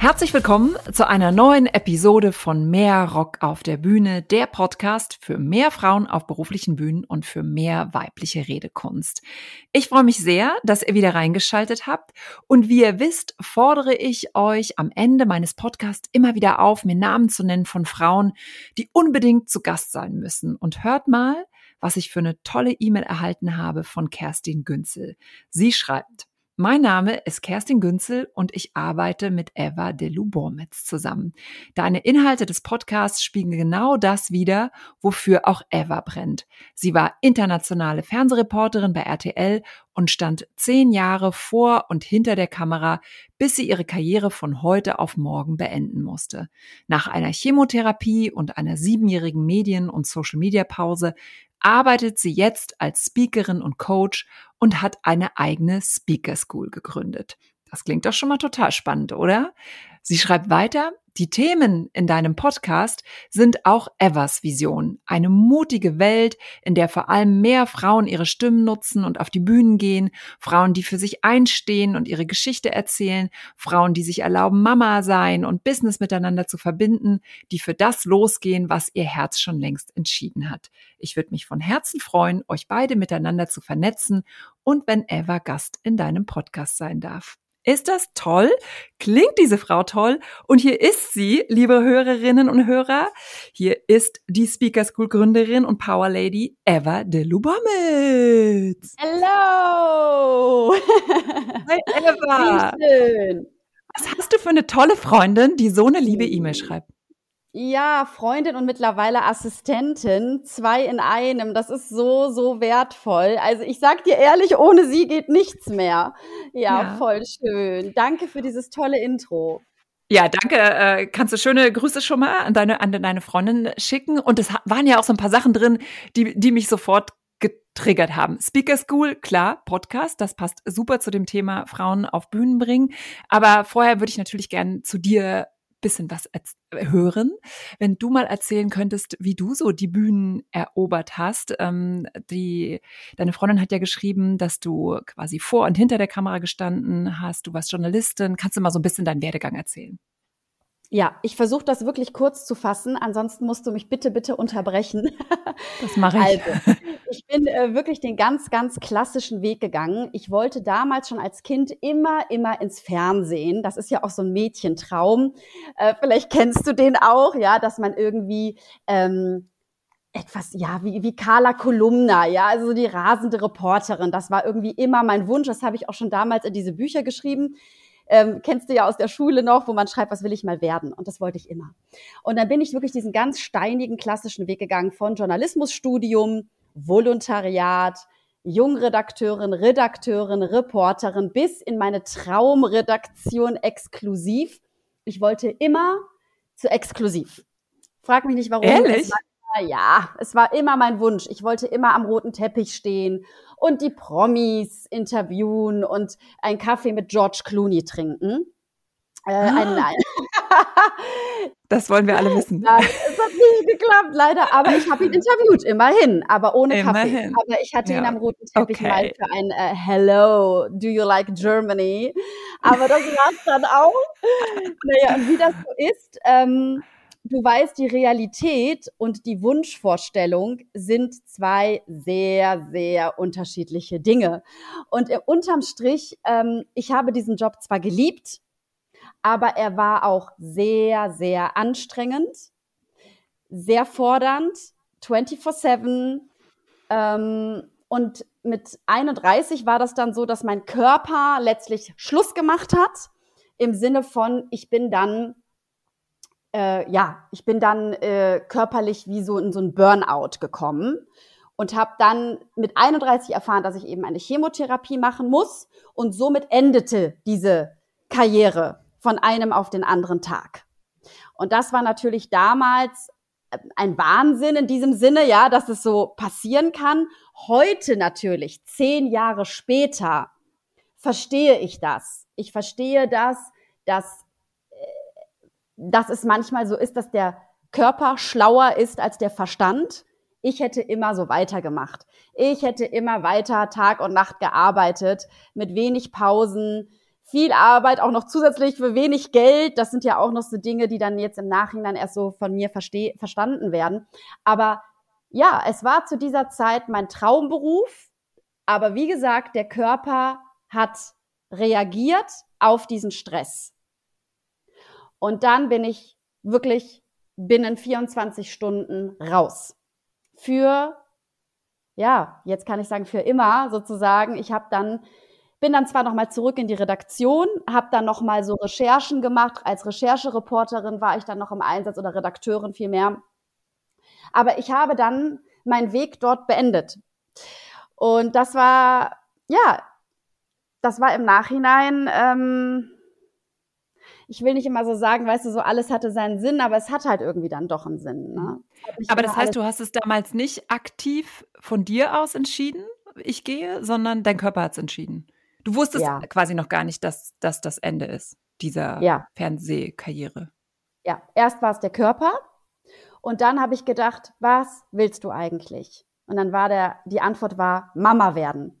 Herzlich willkommen zu einer neuen Episode von Mehr Rock auf der Bühne, der Podcast für mehr Frauen auf beruflichen Bühnen und für mehr weibliche Redekunst. Ich freue mich sehr, dass ihr wieder reingeschaltet habt und wie ihr wisst, fordere ich euch am Ende meines Podcasts immer wieder auf, mir Namen zu nennen von Frauen, die unbedingt zu Gast sein müssen. Und hört mal, was ich für eine tolle E-Mail erhalten habe von Kerstin Günzel. Sie schreibt, mein Name ist Kerstin Günzel und ich arbeite mit Eva de Lubormitz zusammen. Deine Inhalte des Podcasts spiegeln genau das wider, wofür auch Eva brennt. Sie war internationale Fernsehreporterin bei RTL und stand zehn Jahre vor und hinter der Kamera, bis sie ihre Karriere von heute auf morgen beenden musste. Nach einer Chemotherapie und einer siebenjährigen Medien- und Social-Media-Pause arbeitet sie jetzt als Speakerin und Coach und hat eine eigene Speaker School gegründet. Das klingt doch schon mal total spannend, oder? Sie schreibt weiter, die Themen in deinem Podcast sind auch Evers Vision. Eine mutige Welt, in der vor allem mehr Frauen ihre Stimmen nutzen und auf die Bühnen gehen. Frauen, die für sich einstehen und ihre Geschichte erzählen. Frauen, die sich erlauben, Mama sein und Business miteinander zu verbinden. Die für das losgehen, was ihr Herz schon längst entschieden hat. Ich würde mich von Herzen freuen, euch beide miteinander zu vernetzen und wenn Eva Gast in deinem Podcast sein darf. Ist das toll? Klingt diese Frau toll? Und hier ist sie, liebe Hörerinnen und Hörer. Hier ist die Speaker School Gründerin und Power Lady Eva de Lubamitz. Hello! Hi Eva! Wie schön. Was hast du für eine tolle Freundin, die so eine liebe E-Mail schreibt? Ja, Freundin und mittlerweile Assistentin, zwei in einem. Das ist so, so wertvoll. Also ich sag dir ehrlich, ohne sie geht nichts mehr. Ja, ja. voll schön. Danke für dieses tolle Intro. Ja, danke. Äh, kannst du schöne Grüße schon mal an deine, an deine Freundin schicken? Und es waren ja auch so ein paar Sachen drin, die, die mich sofort getriggert haben. Speaker School, klar, Podcast, das passt super zu dem Thema Frauen auf Bühnen bringen. Aber vorher würde ich natürlich gerne zu dir bisschen was hören. Wenn du mal erzählen könntest, wie du so die Bühnen erobert hast. Ähm, die, deine Freundin hat ja geschrieben, dass du quasi vor und hinter der Kamera gestanden hast. Du warst Journalistin. Kannst du mal so ein bisschen deinen Werdegang erzählen? Ja, ich versuche das wirklich kurz zu fassen. Ansonsten musst du mich bitte, bitte unterbrechen. Das mache ich. Also, ich bin äh, wirklich den ganz, ganz klassischen Weg gegangen. Ich wollte damals schon als Kind immer, immer ins Fernsehen. Das ist ja auch so ein Mädchentraum. Äh, vielleicht kennst du den auch, ja, dass man irgendwie ähm, etwas, ja, wie, wie Carla Kolumna, ja, also die rasende Reporterin. Das war irgendwie immer mein Wunsch. Das habe ich auch schon damals in diese Bücher geschrieben ähm, kennst du ja aus der Schule noch, wo man schreibt, was will ich mal werden? Und das wollte ich immer. Und dann bin ich wirklich diesen ganz steinigen klassischen Weg gegangen von Journalismusstudium, Volontariat, Jungredakteurin, Redakteurin, Reporterin bis in meine Traumredaktion exklusiv. Ich wollte immer zu exklusiv. Frag mich nicht warum. Ehrlich? Ja, es war immer mein Wunsch. Ich wollte immer am roten Teppich stehen und die Promis interviewen und einen Kaffee mit George Clooney trinken. Äh, ah. ein, nein. das wollen wir alle wissen. Nein, es hat nicht geklappt, leider. Aber ich habe ihn interviewt, immerhin, aber ohne immerhin. Kaffee. Aber ich hatte ja. ihn am roten Teppich okay. mal für ein äh, Hello, do you like Germany? Aber das war es dann auch. Naja, und wie das so ist, ähm, du weißt, die Realität und die Wunschvorstellung sind zwei sehr, sehr unterschiedliche Dinge. Und unterm Strich, ähm, ich habe diesen Job zwar geliebt, aber er war auch sehr, sehr anstrengend, sehr fordernd, 24-7. Ähm, und mit 31 war das dann so, dass mein Körper letztlich Schluss gemacht hat, im Sinne von, ich bin dann äh, ja, ich bin dann äh, körperlich wie so in so ein Burnout gekommen und habe dann mit 31 erfahren, dass ich eben eine Chemotherapie machen muss und somit endete diese Karriere von einem auf den anderen Tag. Und das war natürlich damals äh, ein Wahnsinn in diesem Sinne, ja, dass es so passieren kann. Heute natürlich, zehn Jahre später, verstehe ich das. Ich verstehe das, dass dass es manchmal so ist, dass der Körper schlauer ist als der Verstand. Ich hätte immer so weitergemacht. Ich hätte immer weiter Tag und Nacht gearbeitet, mit wenig Pausen, viel Arbeit, auch noch zusätzlich für wenig Geld. Das sind ja auch noch so Dinge, die dann jetzt im Nachhinein erst so von mir verstanden werden. Aber ja, es war zu dieser Zeit mein Traumberuf. Aber wie gesagt, der Körper hat reagiert auf diesen Stress. Und dann bin ich wirklich binnen 24 Stunden raus. Für, ja, jetzt kann ich sagen, für immer sozusagen. Ich habe dann bin dann zwar noch mal zurück in die Redaktion, habe dann noch mal so Recherchen gemacht. Als Recherchereporterin war ich dann noch im Einsatz oder Redakteurin vielmehr. Aber ich habe dann meinen Weg dort beendet. Und das war, ja, das war im Nachhinein, ähm, ich will nicht immer so sagen, weißt du, so alles hatte seinen Sinn, aber es hat halt irgendwie dann doch einen Sinn. Ne? Aber das heißt, du hast es damals nicht aktiv von dir aus entschieden, ich gehe, sondern dein Körper hat es entschieden. Du wusstest ja. quasi noch gar nicht, dass das das Ende ist dieser ja. Fernsehkarriere. Ja, erst war es der Körper und dann habe ich gedacht, was willst du eigentlich? Und dann war der, die Antwort war Mama werden.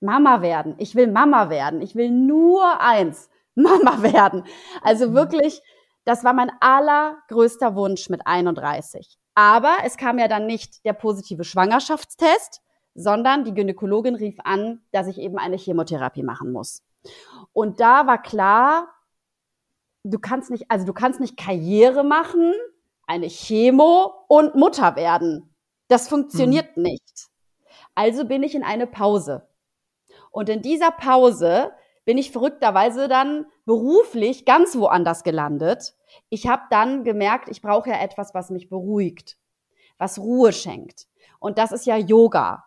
Mama werden. Ich will Mama werden. Ich will nur eins. Mama werden. Also mhm. wirklich, das war mein allergrößter Wunsch mit 31. Aber es kam ja dann nicht der positive Schwangerschaftstest, sondern die Gynäkologin rief an, dass ich eben eine Chemotherapie machen muss. Und da war klar, du kannst nicht, also du kannst nicht Karriere machen, eine Chemo und Mutter werden. Das funktioniert hm. nicht. Also bin ich in eine Pause. Und in dieser Pause bin ich verrückterweise dann beruflich ganz woanders gelandet. Ich habe dann gemerkt, ich brauche ja etwas, was mich beruhigt, was Ruhe schenkt. Und das ist ja Yoga.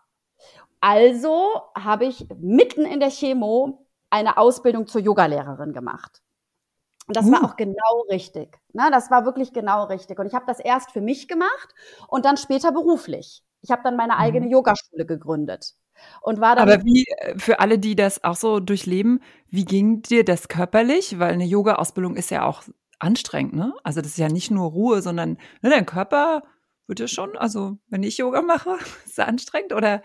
Also habe ich mitten in der Chemo eine Ausbildung zur Yogalehrerin gemacht. Und das uh. war auch genau richtig. Ne? Das war wirklich genau richtig. Und ich habe das erst für mich gemacht und dann später beruflich. Ich habe dann meine eigene mhm. Yogaschule gegründet. Und war dann Aber wie, äh, für alle, die das auch so durchleben, wie ging dir das körperlich? Weil eine Yoga-Ausbildung ist ja auch anstrengend, ne? Also das ist ja nicht nur Ruhe, sondern ne, dein Körper wird ja schon, also wenn ich Yoga mache, ist es anstrengend oder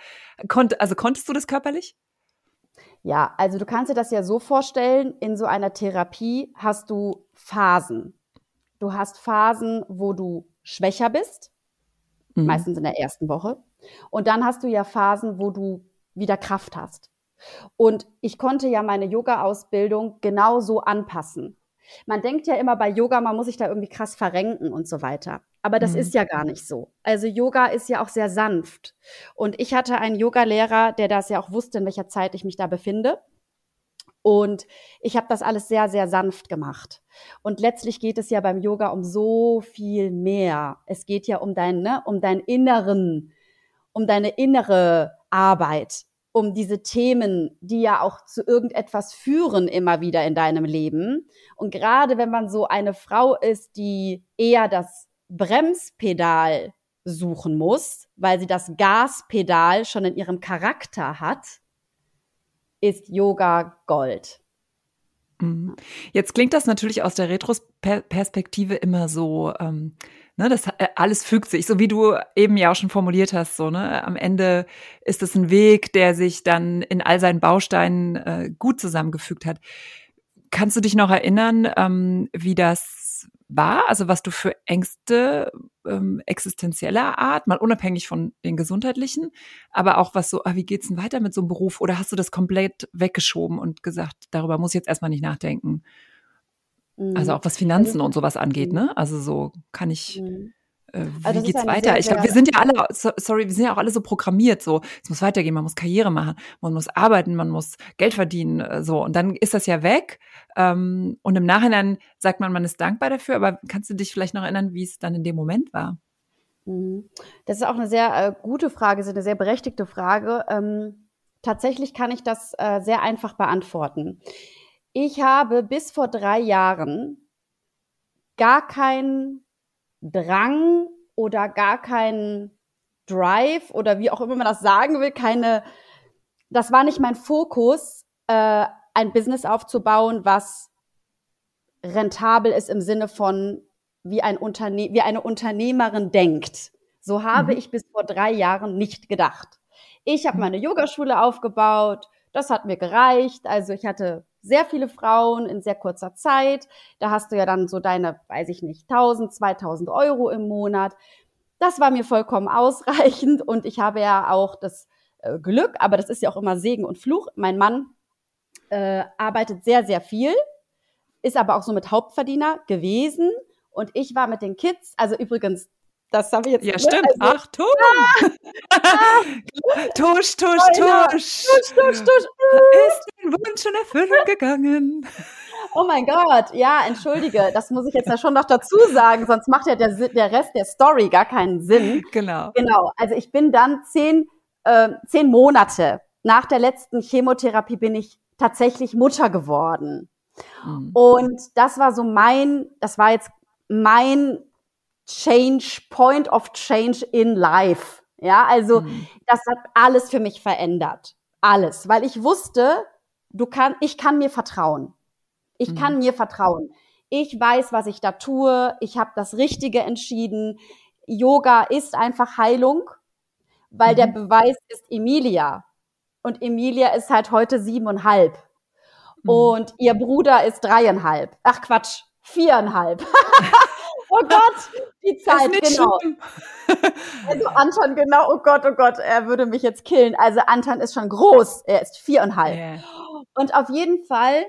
konnt, also konntest du das körperlich? Ja, also du kannst dir das ja so vorstellen, in so einer Therapie hast du Phasen. Du hast Phasen, wo du schwächer bist, mhm. meistens in der ersten Woche. Und dann hast du ja Phasen, wo du wieder Kraft hast. Und ich konnte ja meine Yoga-Ausbildung genauso anpassen. Man denkt ja immer bei Yoga, man muss sich da irgendwie krass verrenken und so weiter. Aber das mhm. ist ja gar nicht so. Also Yoga ist ja auch sehr sanft. Und ich hatte einen Yoga-Lehrer, der das ja auch wusste, in welcher Zeit ich mich da befinde. Und ich habe das alles sehr, sehr sanft gemacht. Und letztlich geht es ja beim Yoga um so viel mehr. Es geht ja um dein, ne, um deinen inneren, um deine innere Arbeit um diese Themen, die ja auch zu irgendetwas führen immer wieder in deinem Leben. Und gerade wenn man so eine Frau ist, die eher das Bremspedal suchen muss, weil sie das Gaspedal schon in ihrem Charakter hat, ist Yoga Gold. Mhm. Jetzt klingt das natürlich aus der Retrospektive immer so, ähm, Ne, das äh, alles fügt sich, so wie du eben ja auch schon formuliert hast. So, ne, am Ende ist es ein Weg, der sich dann in all seinen Bausteinen äh, gut zusammengefügt hat. Kannst du dich noch erinnern, ähm, wie das war? Also was du für Ängste ähm, existenzieller Art, mal unabhängig von den gesundheitlichen, aber auch was so, ah, wie geht's denn weiter mit so einem Beruf? Oder hast du das komplett weggeschoben und gesagt, darüber muss ich jetzt erstmal nicht nachdenken? Also mhm. auch was Finanzen und sowas angeht, mhm. ne? Also so kann ich. Mhm. Äh, wie also geht's weiter? Sehr, ich glaube, wir sind ja alle, sorry, wir sind ja auch alle so programmiert, so, es muss weitergehen, man muss Karriere machen, man muss arbeiten, man muss Geld verdienen, äh, so. Und dann ist das ja weg. Ähm, und im Nachhinein sagt man, man ist dankbar dafür, aber kannst du dich vielleicht noch erinnern, wie es dann in dem Moment war? Das ist auch eine sehr äh, gute Frage, ist eine sehr berechtigte Frage. Ähm, tatsächlich kann ich das äh, sehr einfach beantworten. Ich habe bis vor drei Jahren gar keinen Drang oder gar keinen Drive oder wie auch immer man das sagen will, keine, das war nicht mein Fokus, äh, ein Business aufzubauen, was rentabel ist im Sinne von wie, ein Unterne wie eine Unternehmerin denkt. So habe mhm. ich bis vor drei Jahren nicht gedacht. Ich habe mhm. meine Yogaschule aufgebaut. Das hat mir gereicht. Also ich hatte sehr viele Frauen in sehr kurzer Zeit. Da hast du ja dann so deine, weiß ich nicht, 1000, 2000 Euro im Monat. Das war mir vollkommen ausreichend und ich habe ja auch das äh, Glück, aber das ist ja auch immer Segen und Fluch. Mein Mann äh, arbeitet sehr, sehr viel, ist aber auch so mit Hauptverdiener gewesen und ich war mit den Kids, also übrigens, das habe ich jetzt. Ja, stimmt. Also, Achtung! Ah, tusch, tusch, tusch. Tusch, tusch, tusch. Ist dein Wunsch in Erfüllung gegangen? Oh mein Gott, ja, entschuldige, das muss ich jetzt ja schon noch dazu sagen, sonst macht ja der, der Rest der Story gar keinen Sinn. Genau. Genau, also ich bin dann zehn, äh, zehn Monate nach der letzten Chemotherapie bin ich tatsächlich Mutter geworden. Mhm. Und das war so mein, das war jetzt mein Change, Point of Change in Life. Ja, also mhm. das hat alles für mich verändert. Alles, weil ich wusste, du kann, ich kann mir vertrauen. Ich mhm. kann mir vertrauen. Ich weiß, was ich da tue. Ich habe das Richtige entschieden. Yoga ist einfach Heilung, weil mhm. der Beweis ist Emilia. Und Emilia ist halt heute siebeneinhalb. Mhm. Und ihr Bruder ist dreieinhalb. Ach Quatsch, viereinhalb. oh Gott, die Zeit, genau. also Anton, genau, oh Gott, oh Gott, er würde mich jetzt killen. Also Anton ist schon groß, er ist viereinhalb. Yeah. Und auf jeden Fall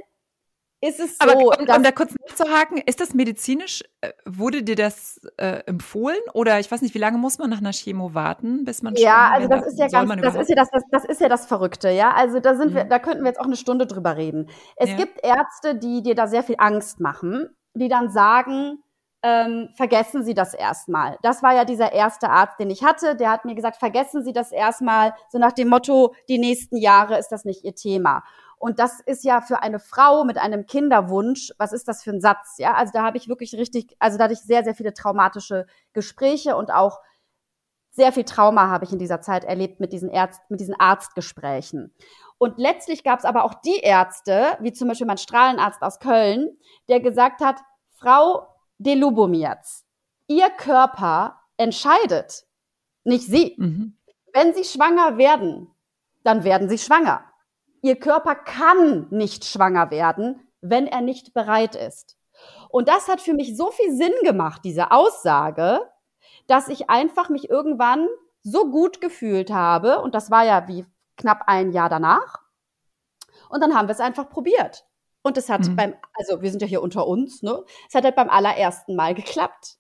ist es so. Aber um, um da kurz nachzuhaken, ist das medizinisch, äh, wurde dir das äh, empfohlen? Oder ich weiß nicht, wie lange muss man nach einer Chemo warten, bis man Ja, also das ist ja ganz, das ist ja das, das, das, ist ja das Verrückte, ja. Also da sind mhm. wir, da könnten wir jetzt auch eine Stunde drüber reden. Es ja. gibt Ärzte, die dir da sehr viel Angst machen, die dann sagen, ähm, vergessen Sie das erstmal. Das war ja dieser erste Arzt, den ich hatte. Der hat mir gesagt, vergessen Sie das erstmal, so nach dem Motto, die nächsten Jahre ist das nicht Ihr Thema. Und das ist ja für eine Frau mit einem Kinderwunsch, was ist das für ein Satz? Ja, also da habe ich wirklich richtig, also da hatte ich sehr, sehr viele traumatische Gespräche und auch sehr viel Trauma habe ich in dieser Zeit erlebt mit diesen Ärzt, mit diesen Arztgesprächen. Und letztlich gab es aber auch die Ärzte, wie zum Beispiel mein Strahlenarzt aus Köln, der gesagt hat, Frau de Lubomirz, Ihr Körper entscheidet, nicht Sie. Mhm. Wenn Sie schwanger werden, dann werden Sie schwanger. Ihr Körper kann nicht schwanger werden, wenn er nicht bereit ist. Und das hat für mich so viel Sinn gemacht, diese Aussage, dass ich einfach mich irgendwann so gut gefühlt habe. Und das war ja wie knapp ein Jahr danach. Und dann haben wir es einfach probiert. Und es hat mhm. beim, also wir sind ja hier unter uns, ne? Es hat halt beim allerersten Mal geklappt.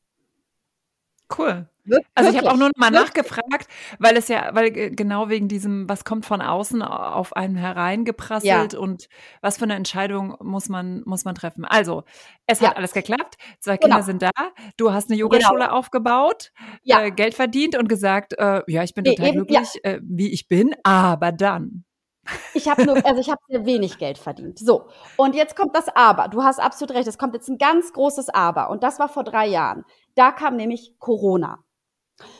Cool. Wirklich? Also ich habe auch nur mal nachgefragt, weil es ja, weil genau wegen diesem, was kommt von außen auf einen hereingeprasselt ja. und was für eine Entscheidung muss man, muss man treffen. Also, es ja. hat alles geklappt, zwei Kinder genau. sind da, du hast eine Yogaschule genau. aufgebaut, ja. äh, Geld verdient und gesagt, äh, ja, ich bin total Eben, glücklich, äh, wie ich bin, aber dann. Ich habe nur, also ich habe sehr wenig Geld verdient. So. Und jetzt kommt das Aber. Du hast absolut recht. Es kommt jetzt ein ganz großes Aber. Und das war vor drei Jahren. Da kam nämlich Corona.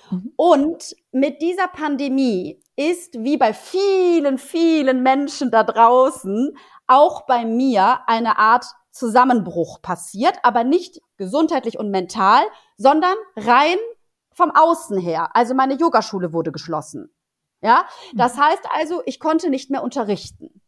Mhm. Und mit dieser Pandemie ist wie bei vielen, vielen Menschen da draußen auch bei mir eine Art Zusammenbruch passiert, aber nicht gesundheitlich und mental, sondern rein vom Außen her. Also meine Yogaschule wurde geschlossen. Ja, das mhm. heißt also, ich konnte nicht mehr unterrichten.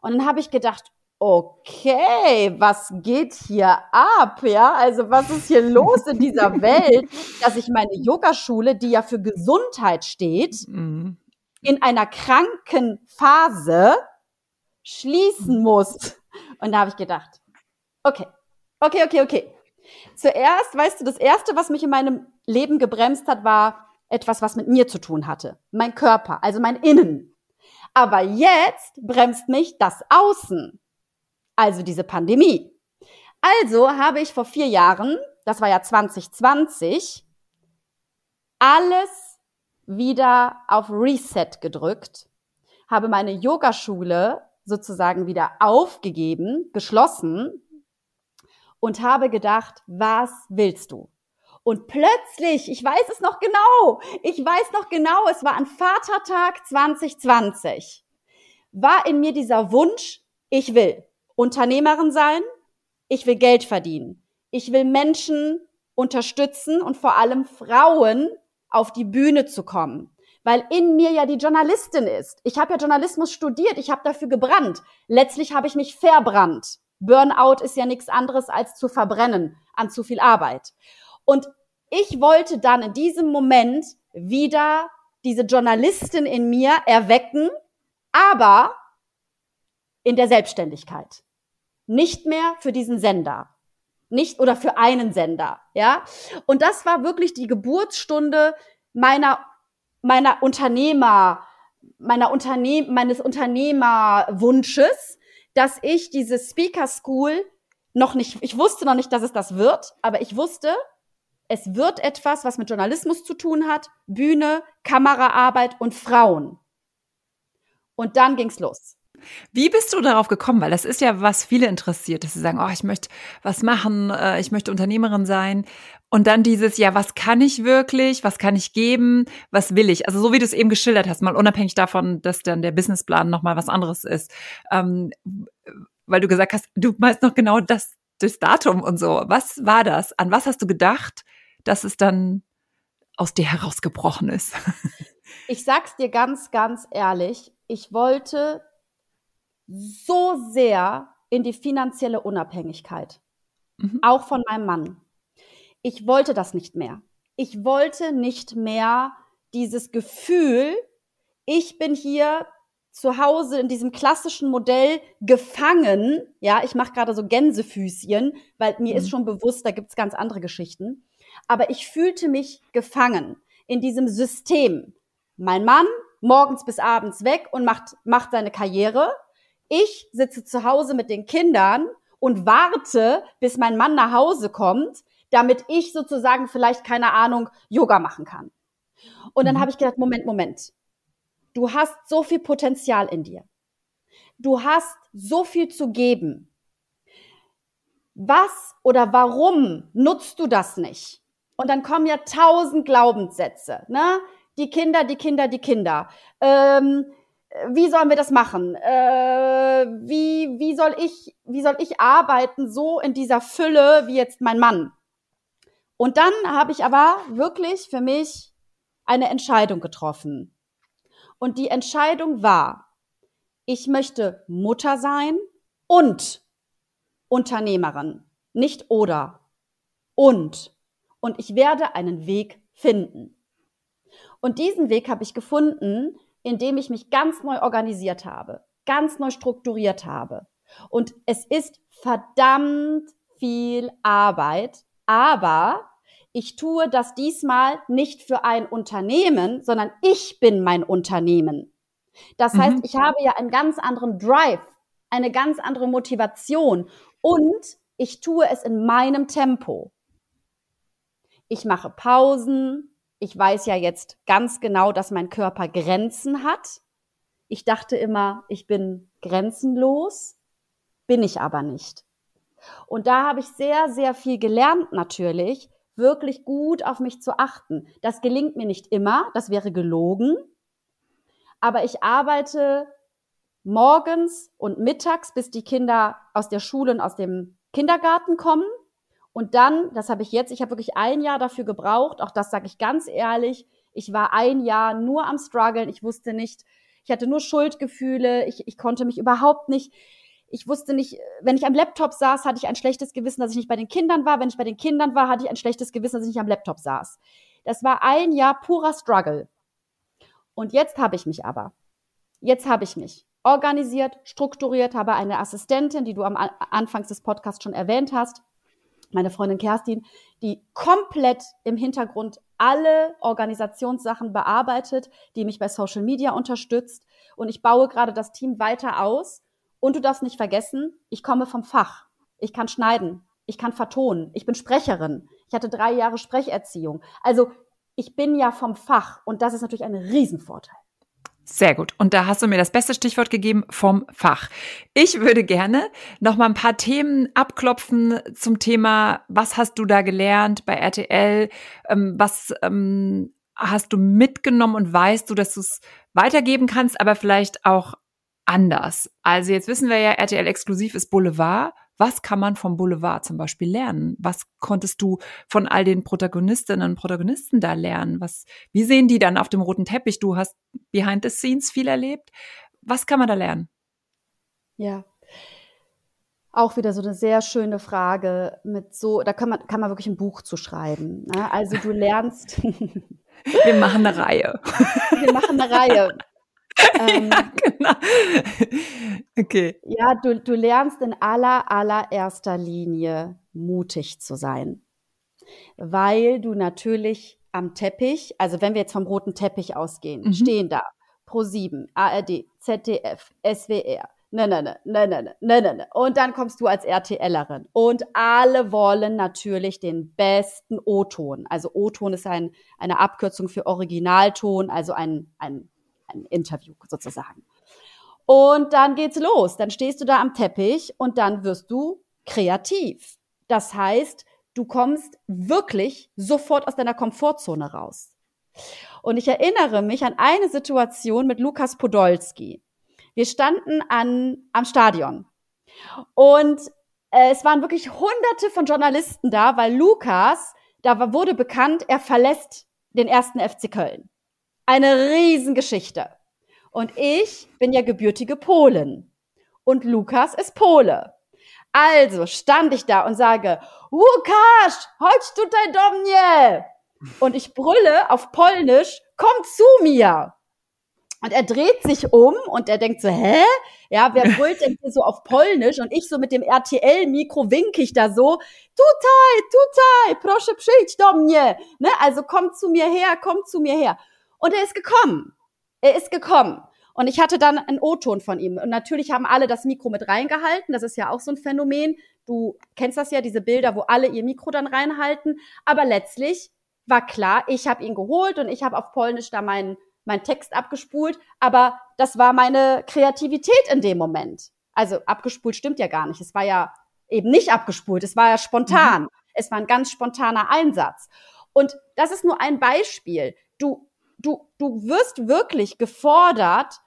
Und dann habe ich gedacht, okay, was geht hier ab? Ja, also was ist hier los in dieser Welt, dass ich meine Yogaschule, die ja für Gesundheit steht, mhm. in einer kranken Phase schließen muss? Und da habe ich gedacht, okay, okay, okay, okay. Zuerst, weißt du, das erste, was mich in meinem Leben gebremst hat, war etwas, was mit mir zu tun hatte. Mein Körper, also mein Innen. Aber jetzt bremst mich das Außen also diese Pandemie. Also habe ich vor vier Jahren, das war ja 2020, alles wieder auf Reset gedrückt, habe meine Yogaschule sozusagen wieder aufgegeben, geschlossen und habe gedacht, was willst du? Und plötzlich, ich weiß es noch genau, ich weiß noch genau, es war an Vatertag 2020, war in mir dieser Wunsch, ich will. Unternehmerin sein, ich will Geld verdienen. Ich will Menschen unterstützen und vor allem Frauen auf die Bühne zu kommen. Weil in mir ja die Journalistin ist. Ich habe ja Journalismus studiert, ich habe dafür gebrannt. Letztlich habe ich mich verbrannt. Burnout ist ja nichts anderes als zu verbrennen an zu viel Arbeit. Und ich wollte dann in diesem Moment wieder diese Journalistin in mir erwecken, aber in der Selbstständigkeit. Nicht mehr für diesen Sender. Nicht oder für einen Sender, ja? Und das war wirklich die Geburtsstunde meiner meiner Unternehmer meiner Unternehm meines Unternehmerwunsches, dass ich diese Speaker School noch nicht, ich wusste noch nicht, dass es das wird, aber ich wusste, es wird etwas, was mit Journalismus zu tun hat, Bühne, Kameraarbeit und Frauen. Und dann ging's los. Wie bist du darauf gekommen? Weil das ist ja, was viele interessiert, dass sie sagen, oh, ich möchte was machen, äh, ich möchte Unternehmerin sein. Und dann dieses, ja, was kann ich wirklich, was kann ich geben, was will ich? Also so wie du es eben geschildert hast, mal unabhängig davon, dass dann der Businessplan nochmal was anderes ist. Ähm, weil du gesagt hast, du weißt noch genau das, das Datum und so. Was war das? An was hast du gedacht, dass es dann aus dir herausgebrochen ist? Ich sag's dir ganz, ganz ehrlich. Ich wollte so sehr in die finanzielle Unabhängigkeit. Mhm. Auch von meinem Mann. Ich wollte das nicht mehr. Ich wollte nicht mehr dieses Gefühl, ich bin hier zu Hause in diesem klassischen Modell gefangen. Ja, ich mache gerade so Gänsefüßchen, weil mir mhm. ist schon bewusst, da gibt's ganz andere Geschichten. Aber ich fühlte mich gefangen in diesem System. Mein Mann morgens bis abends weg und macht, macht seine Karriere. Ich sitze zu Hause mit den Kindern und warte, bis mein Mann nach Hause kommt, damit ich sozusagen vielleicht, keine Ahnung, Yoga machen kann. Und dann mhm. habe ich gedacht, Moment, Moment. Du hast so viel Potenzial in dir. Du hast so viel zu geben. Was oder warum nutzt du das nicht? Und dann kommen ja tausend Glaubenssätze, ne? Die Kinder, die Kinder, die Kinder. Ähm, wie sollen wir das machen? Äh, wie, wie, soll ich, wie soll ich arbeiten, so in dieser Fülle wie jetzt mein Mann? Und dann habe ich aber wirklich für mich eine Entscheidung getroffen. Und die Entscheidung war, ich möchte Mutter sein und Unternehmerin. Nicht oder. Und. Und ich werde einen Weg finden. Und diesen Weg habe ich gefunden, indem ich mich ganz neu organisiert habe, ganz neu strukturiert habe. Und es ist verdammt viel Arbeit, aber ich tue das diesmal nicht für ein Unternehmen, sondern ich bin mein Unternehmen. Das mhm. heißt, ich habe ja einen ganz anderen Drive, eine ganz andere Motivation und ich tue es in meinem Tempo. Ich mache Pausen, ich weiß ja jetzt ganz genau, dass mein Körper Grenzen hat. Ich dachte immer, ich bin grenzenlos, bin ich aber nicht. Und da habe ich sehr, sehr viel gelernt natürlich, wirklich gut auf mich zu achten. Das gelingt mir nicht immer, das wäre gelogen. Aber ich arbeite morgens und mittags, bis die Kinder aus der Schule und aus dem Kindergarten kommen. Und dann, das habe ich jetzt, ich habe wirklich ein Jahr dafür gebraucht, auch das sage ich ganz ehrlich, ich war ein Jahr nur am struggeln, ich wusste nicht, ich hatte nur Schuldgefühle, ich, ich konnte mich überhaupt nicht, ich wusste nicht, wenn ich am Laptop saß, hatte ich ein schlechtes Gewissen, dass ich nicht bei den Kindern war, wenn ich bei den Kindern war, hatte ich ein schlechtes Gewissen, dass ich nicht am Laptop saß. Das war ein Jahr purer Struggle. Und jetzt habe ich mich aber, jetzt habe ich mich organisiert, strukturiert, habe eine Assistentin, die du am Anfang des Podcasts schon erwähnt hast, meine Freundin Kerstin, die komplett im Hintergrund alle Organisationssachen bearbeitet, die mich bei Social Media unterstützt. Und ich baue gerade das Team weiter aus. Und du darfst nicht vergessen, ich komme vom Fach. Ich kann schneiden. Ich kann vertonen. Ich bin Sprecherin. Ich hatte drei Jahre Sprecherziehung. Also ich bin ja vom Fach. Und das ist natürlich ein Riesenvorteil. Sehr gut. Und da hast du mir das beste Stichwort gegeben vom Fach. Ich würde gerne noch mal ein paar Themen abklopfen zum Thema, was hast du da gelernt bei RTL? Ähm, was ähm, hast du mitgenommen und weißt du, dass du es weitergeben kannst, aber vielleicht auch anders? Also jetzt wissen wir ja, RTL exklusiv ist Boulevard. Was kann man vom Boulevard zum Beispiel lernen? Was konntest du von all den Protagonistinnen und Protagonisten da lernen? Was, wie sehen die dann auf dem roten Teppich? Du hast behind the scenes viel erlebt. Was kann man da lernen? Ja, auch wieder so eine sehr schöne Frage mit so, da kann man, kann man wirklich ein Buch zu schreiben. Ne? Also du lernst. Wir machen eine Reihe. Wir machen eine Reihe. ähm, ja, genau. Okay. Ja, du, du lernst in aller, allererster Linie mutig zu sein. Weil du natürlich am Teppich, also wenn wir jetzt vom roten Teppich ausgehen, mhm. stehen da Pro7, ARD, ZDF, SWR, ne, ne, ne, ne, ne, ne, ne, ne. Und dann kommst du als RTLerin. Und alle wollen natürlich den besten O-Ton. Also O-Ton ist ein, eine Abkürzung für Originalton, also ein, ein, ein Interview sozusagen. Und dann geht's los. Dann stehst du da am Teppich und dann wirst du kreativ. Das heißt, du kommst wirklich sofort aus deiner Komfortzone raus. Und ich erinnere mich an eine Situation mit Lukas Podolski. Wir standen an, am Stadion und äh, es waren wirklich hunderte von Journalisten da, weil Lukas, da wurde bekannt, er verlässt den ersten FC Köln. Eine Riesengeschichte. Und ich bin ja gebürtige Polen. Und Lukas ist Pole. Also stand ich da und sage, Łukasz, chodź tutaj do mnie. Und ich brülle auf Polnisch, komm zu mir. Und er dreht sich um und er denkt so, hä? Ja, wer brüllt denn hier so auf Polnisch? Und ich so mit dem RTL-Mikro wink ich da so, tutaj, tutaj, proszę przyjdź do mnie. Ne? Also komm zu mir her, komm zu mir her. Und er ist gekommen. Er ist gekommen. Und ich hatte dann einen O-Ton von ihm. Und natürlich haben alle das Mikro mit reingehalten. Das ist ja auch so ein Phänomen. Du kennst das ja, diese Bilder, wo alle ihr Mikro dann reinhalten. Aber letztlich war klar, ich habe ihn geholt und ich habe auf Polnisch da meinen mein Text abgespult, aber das war meine Kreativität in dem Moment. Also abgespult stimmt ja gar nicht. Es war ja eben nicht abgespult, es war ja spontan. Mhm. Es war ein ganz spontaner Einsatz. Und das ist nur ein Beispiel. Du, du, du wirst wirklich gefordert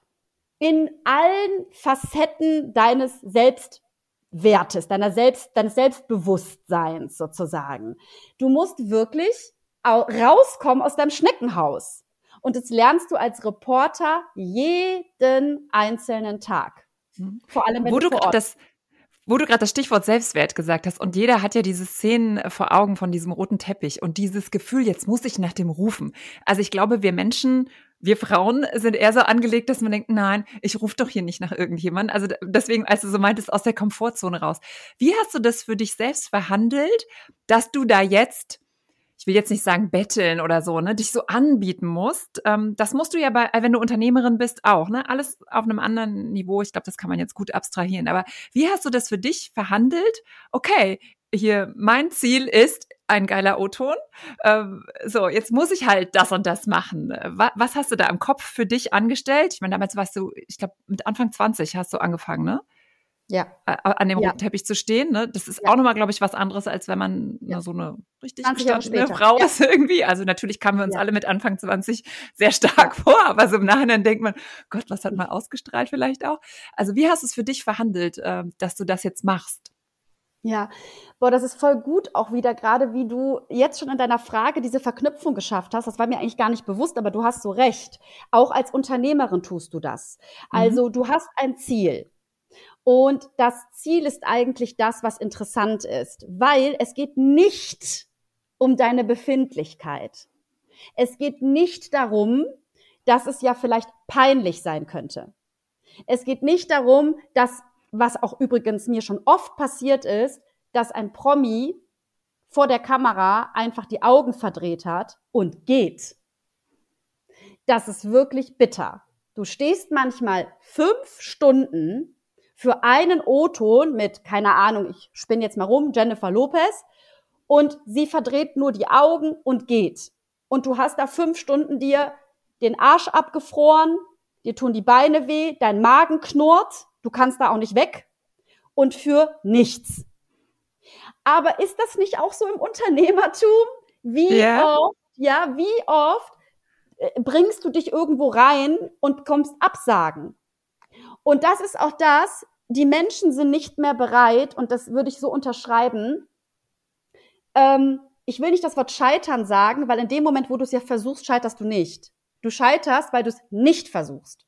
in allen Facetten deines Selbstwertes, deiner Selbst, deines Selbstbewusstseins sozusagen. Du musst wirklich rauskommen aus deinem Schneckenhaus. Und das lernst du als Reporter jeden einzelnen Tag. Mhm. Vor allem, wenn Wo du, du das wo du gerade das Stichwort Selbstwert gesagt hast und jeder hat ja diese Szenen vor Augen von diesem roten Teppich und dieses Gefühl, jetzt muss ich nach dem rufen. Also ich glaube, wir Menschen, wir Frauen sind eher so angelegt, dass man denkt, nein, ich rufe doch hier nicht nach irgendjemand. Also deswegen, als du so meintest, aus der Komfortzone raus. Wie hast du das für dich selbst verhandelt, dass du da jetzt will jetzt nicht sagen betteln oder so, ne, dich so anbieten musst. Ähm, das musst du ja bei, wenn du Unternehmerin bist, auch, ne? Alles auf einem anderen Niveau. Ich glaube, das kann man jetzt gut abstrahieren. Aber wie hast du das für dich verhandelt? Okay, hier, mein Ziel ist ein geiler O-Ton. Ähm, so, jetzt muss ich halt das und das machen. Was, was hast du da im Kopf für dich angestellt? Ich meine, damals warst du, ich glaube, mit Anfang 20 hast du angefangen, ne? Ja. an dem ja. roten Teppich zu stehen. Ne? Das ist ja. auch nochmal, glaube ich, was anderes, als wenn man ja. so eine richtig gestandene Frau ist irgendwie. Also natürlich kamen wir uns alle mit Anfang 20 sehr stark vor, aber so im Nachhinein denkt man, Gott, was hat mal ausgestrahlt vielleicht auch. Also wie hast du es für dich verhandelt, äh, dass du das jetzt machst? Ja, boah, das ist voll gut auch wieder, gerade wie du jetzt schon in deiner Frage diese Verknüpfung geschafft hast. Das war mir eigentlich gar nicht bewusst, aber du hast so recht. Auch als Unternehmerin tust du das. Mhm. Also mhm. du hast ein Ziel. Und das Ziel ist eigentlich das, was interessant ist, weil es geht nicht um deine Befindlichkeit. Es geht nicht darum, dass es ja vielleicht peinlich sein könnte. Es geht nicht darum, dass, was auch übrigens mir schon oft passiert ist, dass ein Promi vor der Kamera einfach die Augen verdreht hat und geht. Das ist wirklich bitter. Du stehst manchmal fünf Stunden für einen O-Ton mit, keine Ahnung, ich spinne jetzt mal rum, Jennifer Lopez, und sie verdreht nur die Augen und geht. Und du hast da fünf Stunden dir den Arsch abgefroren, dir tun die Beine weh, dein Magen knurrt, du kannst da auch nicht weg und für nichts. Aber ist das nicht auch so im Unternehmertum? Wie yeah. oft, ja, wie oft äh, bringst du dich irgendwo rein und bekommst Absagen? Und das ist auch das, die Menschen sind nicht mehr bereit, und das würde ich so unterschreiben, ähm, ich will nicht das Wort scheitern sagen, weil in dem Moment, wo du es ja versuchst, scheiterst du nicht. Du scheiterst, weil du es nicht versuchst.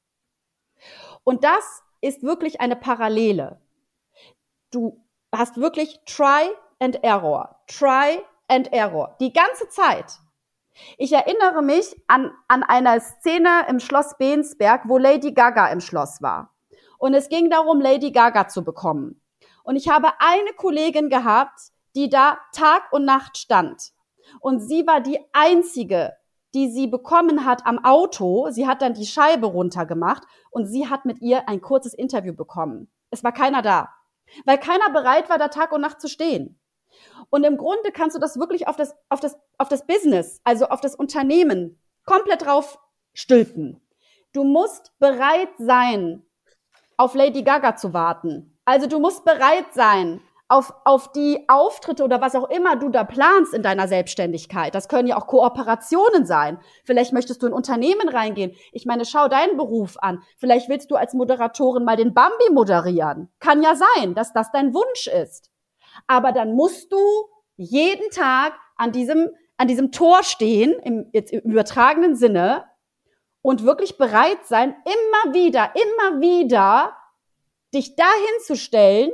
Und das ist wirklich eine Parallele. Du hast wirklich Try and Error, Try and Error, die ganze Zeit. Ich erinnere mich an, an einer Szene im Schloss Bensberg, wo Lady Gaga im Schloss war. Und es ging darum, Lady Gaga zu bekommen. Und ich habe eine Kollegin gehabt, die da Tag und Nacht stand. Und sie war die einzige, die sie bekommen hat am Auto. Sie hat dann die Scheibe runtergemacht und sie hat mit ihr ein kurzes Interview bekommen. Es war keiner da, weil keiner bereit war, da Tag und Nacht zu stehen. Und im Grunde kannst du das wirklich auf das, auf das, auf das Business, also auf das Unternehmen komplett drauf stülpen. Du musst bereit sein, auf Lady Gaga zu warten. Also du musst bereit sein, auf, auf die Auftritte oder was auch immer du da planst in deiner Selbstständigkeit. Das können ja auch Kooperationen sein. Vielleicht möchtest du in Unternehmen reingehen. Ich meine, schau deinen Beruf an. Vielleicht willst du als Moderatorin mal den Bambi moderieren. Kann ja sein, dass das dein Wunsch ist. Aber dann musst du jeden Tag an diesem, an diesem Tor stehen, im, jetzt im übertragenen Sinne, und wirklich bereit sein, immer wieder, immer wieder dich dahin zu stellen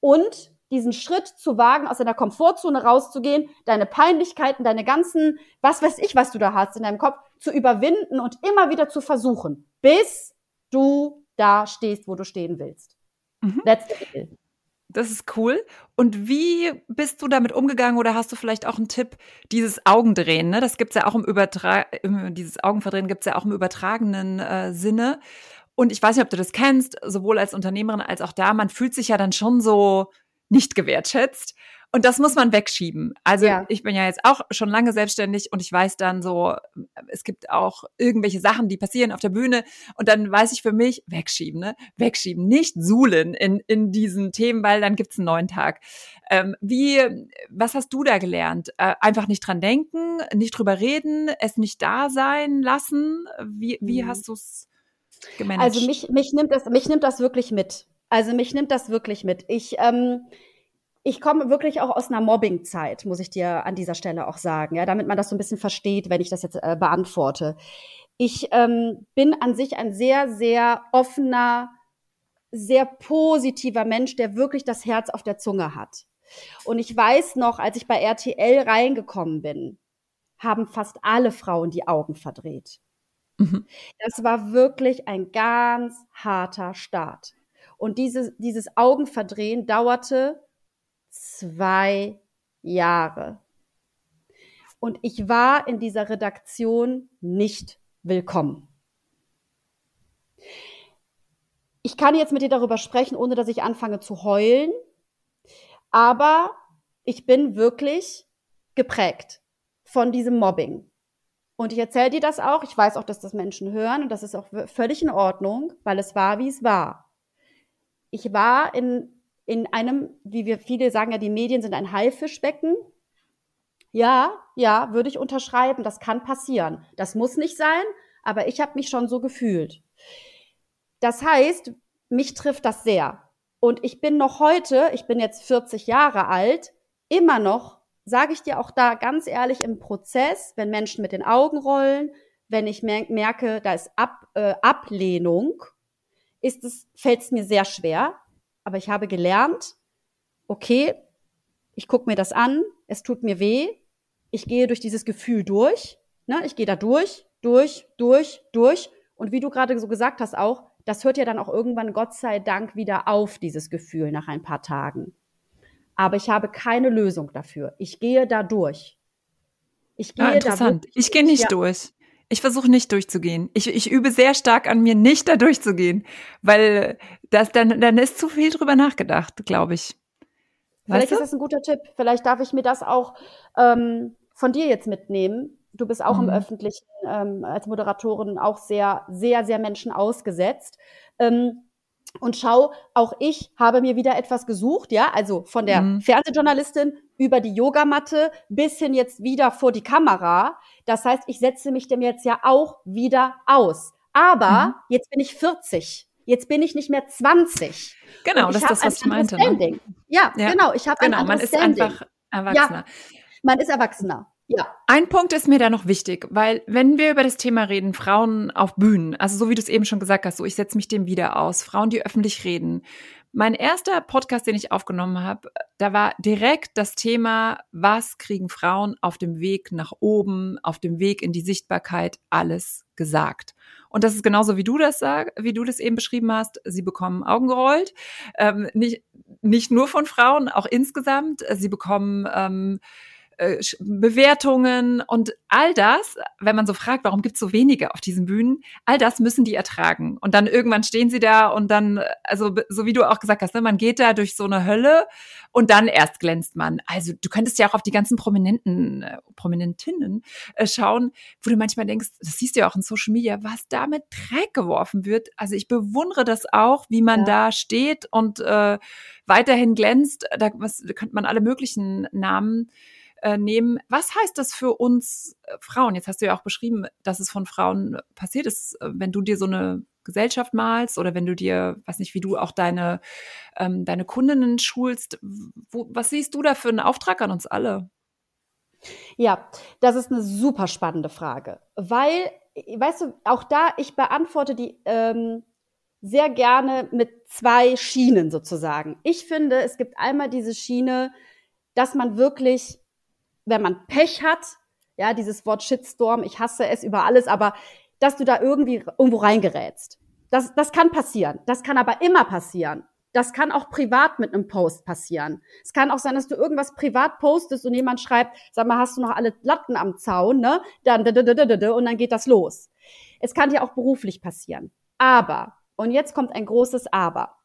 und diesen Schritt zu wagen, aus deiner Komfortzone rauszugehen, deine Peinlichkeiten, deine ganzen, was weiß ich, was du da hast in deinem Kopf, zu überwinden und immer wieder zu versuchen, bis du da stehst, wo du stehen willst. Mhm. That's the Das ist cool. Und wie bist du damit umgegangen oder hast du vielleicht auch einen Tipp, dieses Augendrehen, ne? Das gibt's ja auch im Übertrag, dieses Augenverdrehen gibt's ja auch im übertragenen äh, Sinne. Und ich weiß nicht, ob du das kennst, sowohl als Unternehmerin als auch da, man fühlt sich ja dann schon so nicht gewertschätzt. Und das muss man wegschieben. Also ja. ich bin ja jetzt auch schon lange selbstständig und ich weiß dann so, es gibt auch irgendwelche Sachen, die passieren auf der Bühne und dann weiß ich für mich, wegschieben, ne? Wegschieben, nicht suhlen in, in diesen Themen, weil dann gibt's einen neuen Tag. Ähm, wie, was hast du da gelernt? Äh, einfach nicht dran denken, nicht drüber reden, es nicht da sein lassen. Wie, wie mhm. hast du's gemanagt? Also mich, mich nimmt das, mich nimmt das wirklich mit. Also mich nimmt das wirklich mit. Ich, ähm, ich komme wirklich auch aus einer Mobbing-Zeit, muss ich dir an dieser Stelle auch sagen, ja, damit man das so ein bisschen versteht, wenn ich das jetzt äh, beantworte. Ich ähm, bin an sich ein sehr, sehr offener, sehr positiver Mensch, der wirklich das Herz auf der Zunge hat. Und ich weiß noch, als ich bei RTL reingekommen bin, haben fast alle Frauen die Augen verdreht. Mhm. Das war wirklich ein ganz harter Start. Und diese, dieses Augenverdrehen dauerte zwei Jahre. Und ich war in dieser Redaktion nicht willkommen. Ich kann jetzt mit dir darüber sprechen, ohne dass ich anfange zu heulen, aber ich bin wirklich geprägt von diesem Mobbing. Und ich erzähle dir das auch. Ich weiß auch, dass das Menschen hören und das ist auch völlig in Ordnung, weil es war, wie es war ich war in, in einem, wie wir viele sagen ja, die Medien sind ein Haifischbecken. Ja, ja, würde ich unterschreiben. Das kann passieren. Das muss nicht sein, aber ich habe mich schon so gefühlt. Das heißt, mich trifft das sehr. Und ich bin noch heute, ich bin jetzt 40 Jahre alt, immer noch, sage ich dir auch da ganz ehrlich, im Prozess, wenn Menschen mit den Augen rollen, wenn ich merke, da ist Ab, äh, Ablehnung, ist es, fällt es mir sehr schwer. Aber ich habe gelernt, okay, ich gucke mir das an, es tut mir weh, ich gehe durch dieses Gefühl durch, ne? ich gehe da durch, durch, durch, durch. Und wie du gerade so gesagt hast auch, das hört ja dann auch irgendwann, Gott sei Dank, wieder auf, dieses Gefühl nach ein paar Tagen. Aber ich habe keine Lösung dafür. Ich gehe da durch. Ich gehe ah, interessant. Da ich gehe nicht ja. durch. Ich versuche nicht durchzugehen. Ich, ich übe sehr stark an mir, nicht da durchzugehen, weil das dann, dann ist zu viel drüber nachgedacht, glaube ich. Weißt Vielleicht du? ist das ein guter Tipp. Vielleicht darf ich mir das auch ähm, von dir jetzt mitnehmen. Du bist auch mhm. im Öffentlichen ähm, als Moderatorin auch sehr, sehr, sehr Menschen ausgesetzt. Ähm, und schau, auch ich habe mir wieder etwas gesucht, ja, also von der mhm. Fernsehjournalistin über die Yogamatte bis hin jetzt wieder vor die Kamera. Das heißt, ich setze mich dem jetzt ja auch wieder aus. Aber mhm. jetzt bin ich 40. Jetzt bin ich nicht mehr 20. Genau, das ist das, was ich meinte. Ne? Ja, ja, genau. Ich habe genau, ein man ist einfach erwachsener. Ja, man ist erwachsener. Ja. Ein Punkt ist mir da noch wichtig, weil wenn wir über das Thema reden, Frauen auf Bühnen, also so wie du es eben schon gesagt hast, so ich setze mich dem wieder aus, Frauen, die öffentlich reden. Mein erster Podcast, den ich aufgenommen habe, da war direkt das Thema, was kriegen Frauen auf dem Weg nach oben, auf dem Weg in die Sichtbarkeit, alles gesagt. Und das ist genauso, wie du das sag, wie du das eben beschrieben hast. Sie bekommen Augen gerollt, ähm, nicht nicht nur von Frauen, auch insgesamt. Sie bekommen ähm, äh, Bewertungen und all das, wenn man so fragt, warum gibt es so wenige auf diesen Bühnen, all das müssen die ertragen. Und dann irgendwann stehen sie da und dann, also so wie du auch gesagt hast, ne, man geht da durch so eine Hölle und dann erst glänzt man. Also du könntest ja auch auf die ganzen Prominenten, äh, Prominentinnen äh, schauen, wo du manchmal denkst, das siehst du ja auch in Social Media, was da mit Dreck geworfen wird. Also ich bewundere das auch, wie man ja. da steht und äh, weiterhin glänzt. Da, was, da könnte man alle möglichen Namen äh, nehmen. Was heißt das für uns äh, Frauen? Jetzt hast du ja auch beschrieben, dass es von Frauen passiert ist, äh, wenn du dir so eine Gesellschaft malst oder wenn du dir, weiß nicht, wie du auch deine, ähm, deine Kundinnen schulst. Wo, was siehst du da für einen Auftrag an uns alle? Ja, das ist eine super spannende Frage, weil, weißt du, auch da, ich beantworte die ähm, sehr gerne mit zwei Schienen sozusagen. Ich finde, es gibt einmal diese Schiene, dass man wirklich wenn man Pech hat, ja, dieses Wort Shitstorm, ich hasse es über alles, aber dass du da irgendwie irgendwo reingerätst. Das, das kann passieren. Das kann aber immer passieren. Das kann auch privat mit einem Post passieren. Es kann auch sein, dass du irgendwas privat postest und jemand schreibt, sag mal, hast du noch alle Latten am Zaun, ne? Dann, und dann geht das los. Es kann dir auch beruflich passieren. Aber, und jetzt kommt ein großes Aber.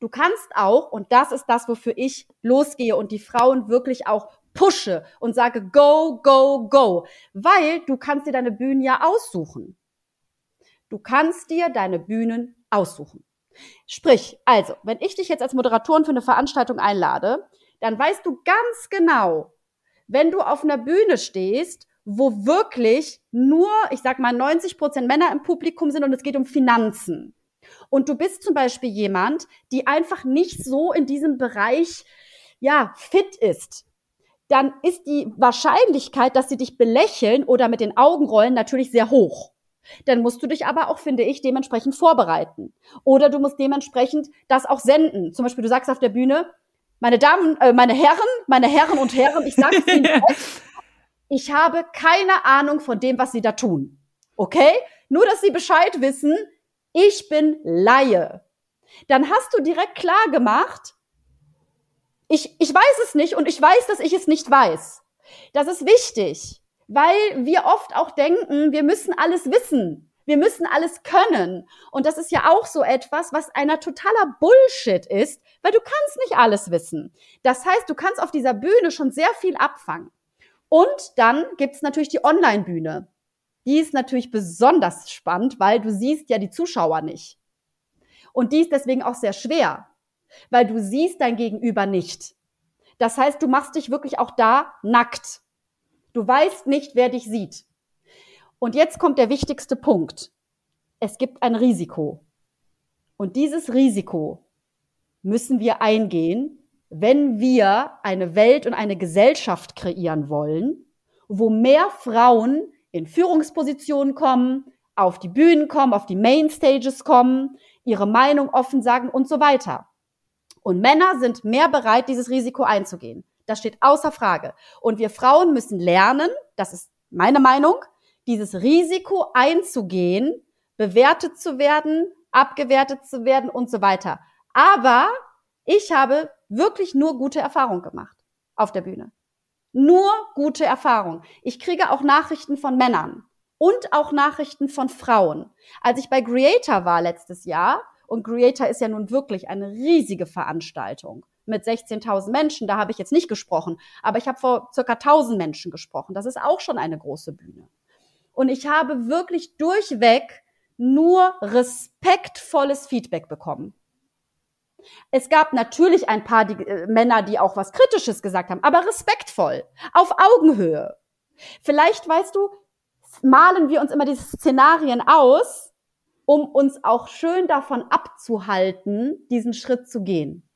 Du kannst auch, und das ist das, wofür ich losgehe und die Frauen wirklich auch pushe und sage go, go, go, weil du kannst dir deine Bühnen ja aussuchen. Du kannst dir deine Bühnen aussuchen. Sprich, also, wenn ich dich jetzt als Moderatorin für eine Veranstaltung einlade, dann weißt du ganz genau, wenn du auf einer Bühne stehst, wo wirklich nur, ich sag mal, 90 Prozent Männer im Publikum sind und es geht um Finanzen. Und du bist zum Beispiel jemand, die einfach nicht so in diesem Bereich, ja, fit ist dann ist die Wahrscheinlichkeit, dass sie dich belächeln oder mit den Augen rollen, natürlich sehr hoch. Dann musst du dich aber auch, finde ich, dementsprechend vorbereiten. Oder du musst dementsprechend das auch senden. Zum Beispiel, du sagst auf der Bühne, meine Damen, äh, meine Herren, meine Herren und Herren, ich sage es Ihnen jetzt, ich habe keine Ahnung von dem, was Sie da tun. Okay? Nur, dass Sie Bescheid wissen, ich bin Laie. Dann hast du direkt klar gemacht, ich, ich weiß es nicht und ich weiß, dass ich es nicht weiß. Das ist wichtig, weil wir oft auch denken, wir müssen alles wissen. Wir müssen alles können. Und das ist ja auch so etwas, was einer totaler Bullshit ist, weil du kannst nicht alles wissen. Das heißt, du kannst auf dieser Bühne schon sehr viel abfangen. Und dann gibt's natürlich die Online-Bühne. Die ist natürlich besonders spannend, weil du siehst ja die Zuschauer nicht. Und die ist deswegen auch sehr schwer weil du siehst dein Gegenüber nicht. Das heißt, du machst dich wirklich auch da nackt. Du weißt nicht, wer dich sieht. Und jetzt kommt der wichtigste Punkt. Es gibt ein Risiko. Und dieses Risiko müssen wir eingehen, wenn wir eine Welt und eine Gesellschaft kreieren wollen, wo mehr Frauen in Führungspositionen kommen, auf die Bühnen kommen, auf die Mainstages kommen, ihre Meinung offen sagen und so weiter. Und Männer sind mehr bereit, dieses Risiko einzugehen. Das steht außer Frage. Und wir Frauen müssen lernen, das ist meine Meinung, dieses Risiko einzugehen, bewertet zu werden, abgewertet zu werden und so weiter. Aber ich habe wirklich nur gute Erfahrungen gemacht auf der Bühne. Nur gute Erfahrungen. Ich kriege auch Nachrichten von Männern und auch Nachrichten von Frauen. Als ich bei Creator war letztes Jahr, und Creator ist ja nun wirklich eine riesige Veranstaltung mit 16.000 Menschen. Da habe ich jetzt nicht gesprochen, aber ich habe vor circa 1.000 Menschen gesprochen. Das ist auch schon eine große Bühne. Und ich habe wirklich durchweg nur respektvolles Feedback bekommen. Es gab natürlich ein paar die, äh, Männer, die auch was Kritisches gesagt haben, aber respektvoll, auf Augenhöhe. Vielleicht weißt du, malen wir uns immer diese Szenarien aus, um uns auch schön davon abzuhalten, diesen Schritt zu gehen.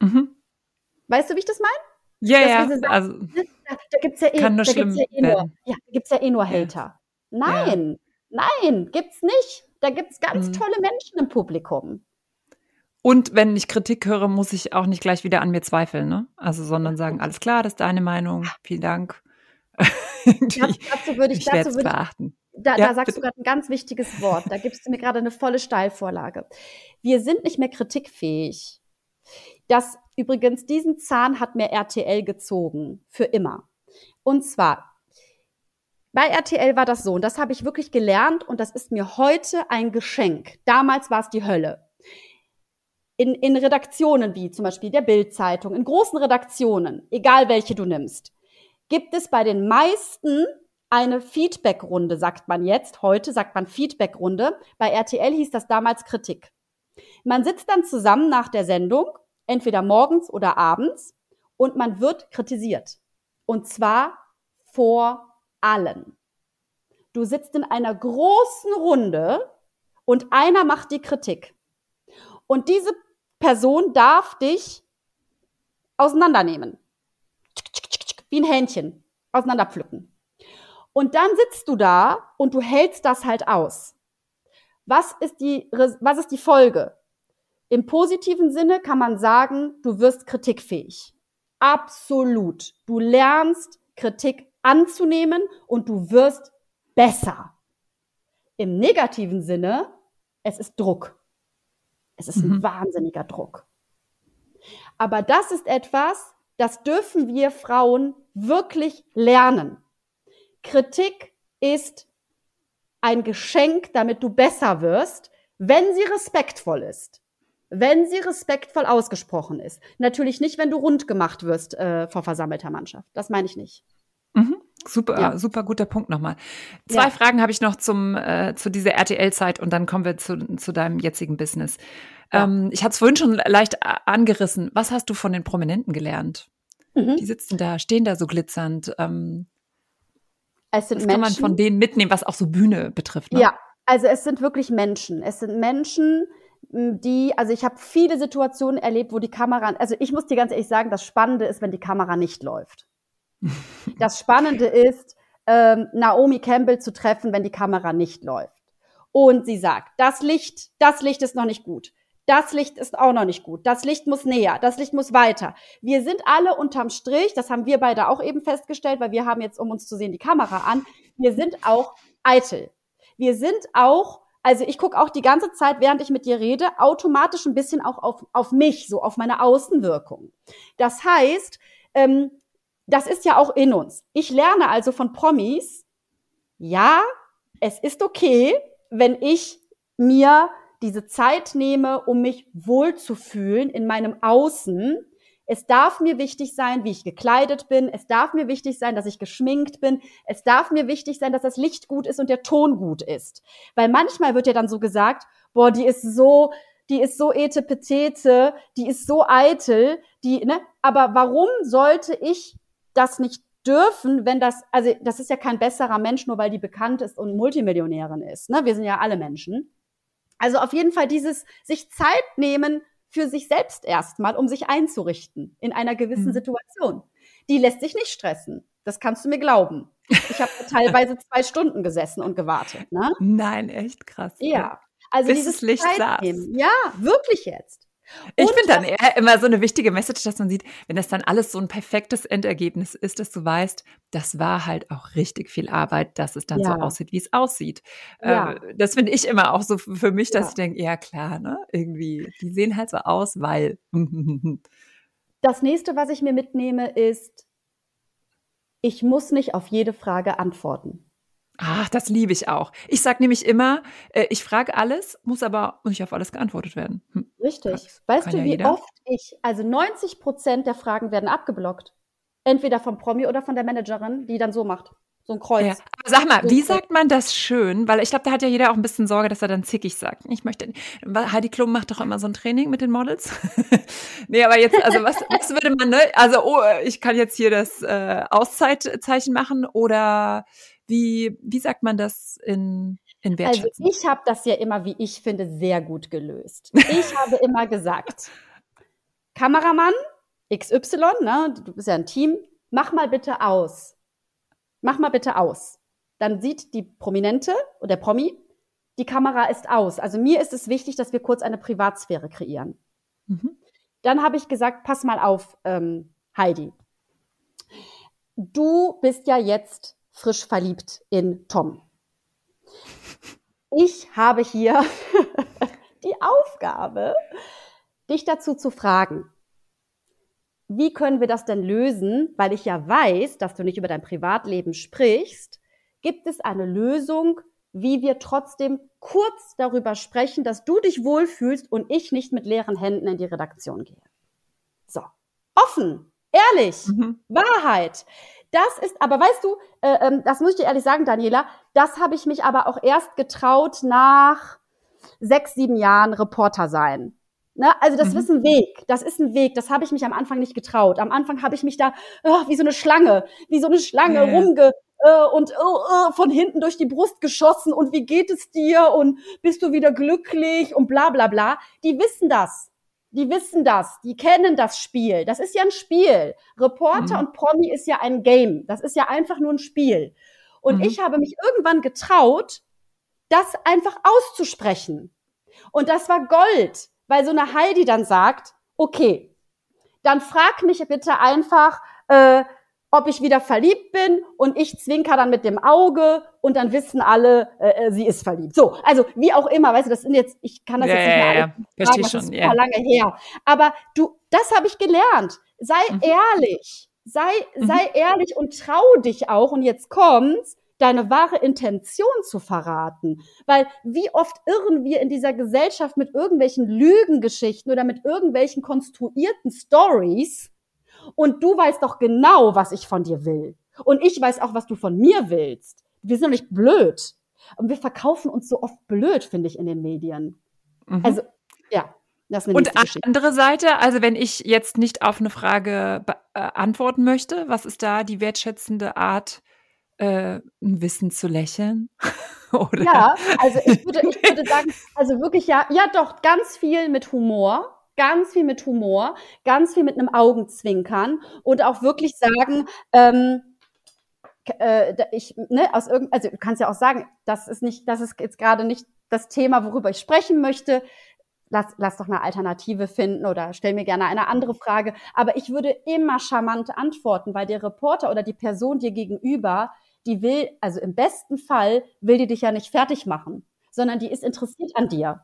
Mhm. Weißt du, wie ich das meine? Ja, ja. Sagen, also, da, da gibt's ja eh, da gibt's ja eh nur, ja, gibt's ja eh nur Hater. Nein, ja. nein, gibt's nicht. Da gibt's ganz mhm. tolle Menschen im Publikum. Und wenn ich Kritik höre, muss ich auch nicht gleich wieder an mir zweifeln, ne? Also, sondern sagen, alles klar, das ist deine Meinung, vielen Dank. dazu würde ich, ich dazu würde beachten. Da, ja, da sagst du gerade ein ganz wichtiges Wort. Da gibst du mir gerade eine volle Steilvorlage. Wir sind nicht mehr kritikfähig. Das übrigens, diesen Zahn hat mir RTL gezogen. Für immer. Und zwar, bei RTL war das so, und das habe ich wirklich gelernt, und das ist mir heute ein Geschenk. Damals war es die Hölle in, in Redaktionen wie zum Beispiel der Bildzeitung, in großen Redaktionen, egal welche du nimmst, gibt es bei den meisten eine Feedbackrunde, sagt man jetzt. Heute sagt man Feedbackrunde. Bei RTL hieß das damals Kritik. Man sitzt dann zusammen nach der Sendung, entweder morgens oder abends, und man wird kritisiert. Und zwar vor allen. Du sitzt in einer großen Runde und einer macht die Kritik. Und diese Person darf dich auseinandernehmen. Wie ein Hähnchen. Auseinanderpflücken. Und dann sitzt du da und du hältst das halt aus. Was ist die, was ist die Folge? Im positiven Sinne kann man sagen, du wirst kritikfähig. Absolut. Du lernst Kritik anzunehmen und du wirst besser. Im negativen Sinne, es ist Druck. Es ist mhm. ein wahnsinniger Druck. Aber das ist etwas, das dürfen wir Frauen wirklich lernen. Kritik ist ein Geschenk, damit du besser wirst, wenn sie respektvoll ist. Wenn sie respektvoll ausgesprochen ist. Natürlich nicht, wenn du rund gemacht wirst äh, vor versammelter Mannschaft. Das meine ich nicht. Mhm. Super, ja. super guter Punkt nochmal. Zwei ja. Fragen habe ich noch zum, äh, zu dieser RTL-Zeit und dann kommen wir zu, zu deinem jetzigen Business. Ja. Ähm, ich hatte es vorhin schon leicht angerissen. Was hast du von den Prominenten gelernt? Mhm. Die sitzen da, stehen da so glitzernd. Ähm, es sind was Menschen, kann man von denen mitnehmen, was auch so Bühne betrifft? Ne? Ja, also es sind wirklich Menschen. Es sind Menschen, die, also ich habe viele Situationen erlebt, wo die Kamera, also ich muss dir ganz ehrlich sagen, das Spannende ist, wenn die Kamera nicht läuft. Das Spannende ist, ähm, Naomi Campbell zu treffen, wenn die Kamera nicht läuft. Und sie sagt, das Licht, das Licht ist noch nicht gut. Das Licht ist auch noch nicht gut. Das Licht muss näher. Das Licht muss weiter. Wir sind alle unterm Strich. Das haben wir beide auch eben festgestellt, weil wir haben jetzt, um uns zu sehen, die Kamera an. Wir sind auch eitel. Wir sind auch, also ich gucke auch die ganze Zeit, während ich mit dir rede, automatisch ein bisschen auch auf, auf mich, so auf meine Außenwirkung. Das heißt, ähm, das ist ja auch in uns. Ich lerne also von Promis, ja, es ist okay, wenn ich mir diese Zeit nehme, um mich wohlzufühlen in meinem Außen. Es darf mir wichtig sein, wie ich gekleidet bin. Es darf mir wichtig sein, dass ich geschminkt bin. Es darf mir wichtig sein, dass das Licht gut ist und der Ton gut ist. Weil manchmal wird ja dann so gesagt, boah, die ist so, die ist so etepetete, die ist so eitel, die, ne? Aber warum sollte ich das nicht dürfen, wenn das, also das ist ja kein besserer Mensch, nur weil die bekannt ist und Multimillionärin ist. Ne? Wir sind ja alle Menschen. Also auf jeden Fall dieses sich Zeit nehmen für sich selbst erstmal, um sich einzurichten in einer gewissen mhm. Situation. Die lässt sich nicht stressen. Das kannst du mir glauben. Ich habe teilweise zwei Stunden gesessen und gewartet. Ne? Nein, echt krass. Ja. Also Bis dieses Licht Zeit saß. Nehmen. Ja, wirklich jetzt. Ich finde dann eher immer so eine wichtige Message, dass man sieht, wenn das dann alles so ein perfektes Endergebnis ist, dass du weißt, das war halt auch richtig viel Arbeit, dass es dann ja. so aussieht, wie es aussieht. Ja. Äh, das finde ich immer auch so für mich, dass ja. ich denke, ja klar, ne? Irgendwie, die sehen halt so aus, weil. das nächste, was ich mir mitnehme, ist, ich muss nicht auf jede Frage antworten. Ach, das liebe ich auch. Ich sage nämlich immer, äh, ich frage alles, muss aber nicht auf alles geantwortet werden. Hm. Richtig. Das weißt du, ja wie jeder. oft ich, also 90 Prozent der Fragen werden abgeblockt. Entweder vom Promi oder von der Managerin, die dann so macht. So ein Kreuz. Ja. Aber sag mal, wie sagt man das schön? Weil ich glaube, da hat ja jeder auch ein bisschen Sorge, dass er dann zickig sagt. Ich möchte, Heidi Klum macht doch immer so ein Training mit den Models. nee, aber jetzt, also was, was würde man, ne? Also, oh, ich kann jetzt hier das äh, Auszeitzeichen machen oder wie, wie sagt man das in in Also ich habe das ja immer, wie ich finde, sehr gut gelöst. Ich habe immer gesagt, Kameramann XY, ne, du bist ja ein Team, mach mal bitte aus. Mach mal bitte aus. Dann sieht die Prominente oder der Promi, die Kamera ist aus. Also mir ist es wichtig, dass wir kurz eine Privatsphäre kreieren. Mhm. Dann habe ich gesagt, pass mal auf, ähm, Heidi. Du bist ja jetzt frisch verliebt in Tom. Ich habe hier die Aufgabe, dich dazu zu fragen, wie können wir das denn lösen? Weil ich ja weiß, dass du nicht über dein Privatleben sprichst. Gibt es eine Lösung, wie wir trotzdem kurz darüber sprechen, dass du dich wohlfühlst und ich nicht mit leeren Händen in die Redaktion gehe? So. Offen, ehrlich, mhm. Wahrheit. Das ist, aber weißt du, äh, äh, das muss ich dir ehrlich sagen, Daniela, das habe ich mich aber auch erst getraut nach sechs, sieben Jahren Reporter sein. Ne? Also das mhm. ist ein Weg, das ist ein Weg, das habe ich mich am Anfang nicht getraut. Am Anfang habe ich mich da oh, wie so eine Schlange, wie so eine Schlange ja. rumge äh, und äh, von hinten durch die Brust geschossen und wie geht es dir und bist du wieder glücklich und bla bla bla. Die wissen das die wissen das, die kennen das Spiel. Das ist ja ein Spiel. Reporter mhm. und Promi ist ja ein Game. Das ist ja einfach nur ein Spiel. Und mhm. ich habe mich irgendwann getraut, das einfach auszusprechen. Und das war Gold, weil so eine Heidi dann sagt, okay, dann frag mich bitte einfach, äh, ob ich wieder verliebt bin und ich zwinker dann mit dem Auge und dann wissen alle, äh, äh, sie ist verliebt. So, also wie auch immer, weißt du, das sind jetzt, ich kann das ja, jetzt nicht mehr ja, ja. sagen, das ist ja. lange her. Aber du, das habe ich gelernt. Sei mhm. ehrlich, sei, mhm. sei ehrlich und trau dich auch. Und jetzt kommt's, deine wahre Intention zu verraten. Weil wie oft irren wir in dieser Gesellschaft mit irgendwelchen Lügengeschichten oder mit irgendwelchen konstruierten Stories und du weißt doch genau, was ich von dir will. Und ich weiß auch, was du von mir willst. Wir sind doch nicht blöd. Und wir verkaufen uns so oft blöd, finde ich, in den Medien. Mhm. Also, ja. Das ist Und andere Seite, also wenn ich jetzt nicht auf eine Frage äh, antworten möchte, was ist da die wertschätzende Art, äh, ein Wissen zu lächeln? Oder? Ja, also ich würde, ich würde sagen, also wirklich ja, ja doch, ganz viel mit Humor ganz viel mit Humor, ganz viel mit einem Augenzwinkern und auch wirklich sagen, ähm, äh, ich, ne, aus irgend, also du kannst ja auch sagen, das ist nicht, das ist jetzt gerade nicht das Thema, worüber ich sprechen möchte. Lass, lass doch eine Alternative finden oder stell mir gerne eine andere Frage. Aber ich würde immer charmant antworten, weil der Reporter oder die Person dir gegenüber, die will, also im besten Fall will die dich ja nicht fertig machen, sondern die ist interessiert an dir.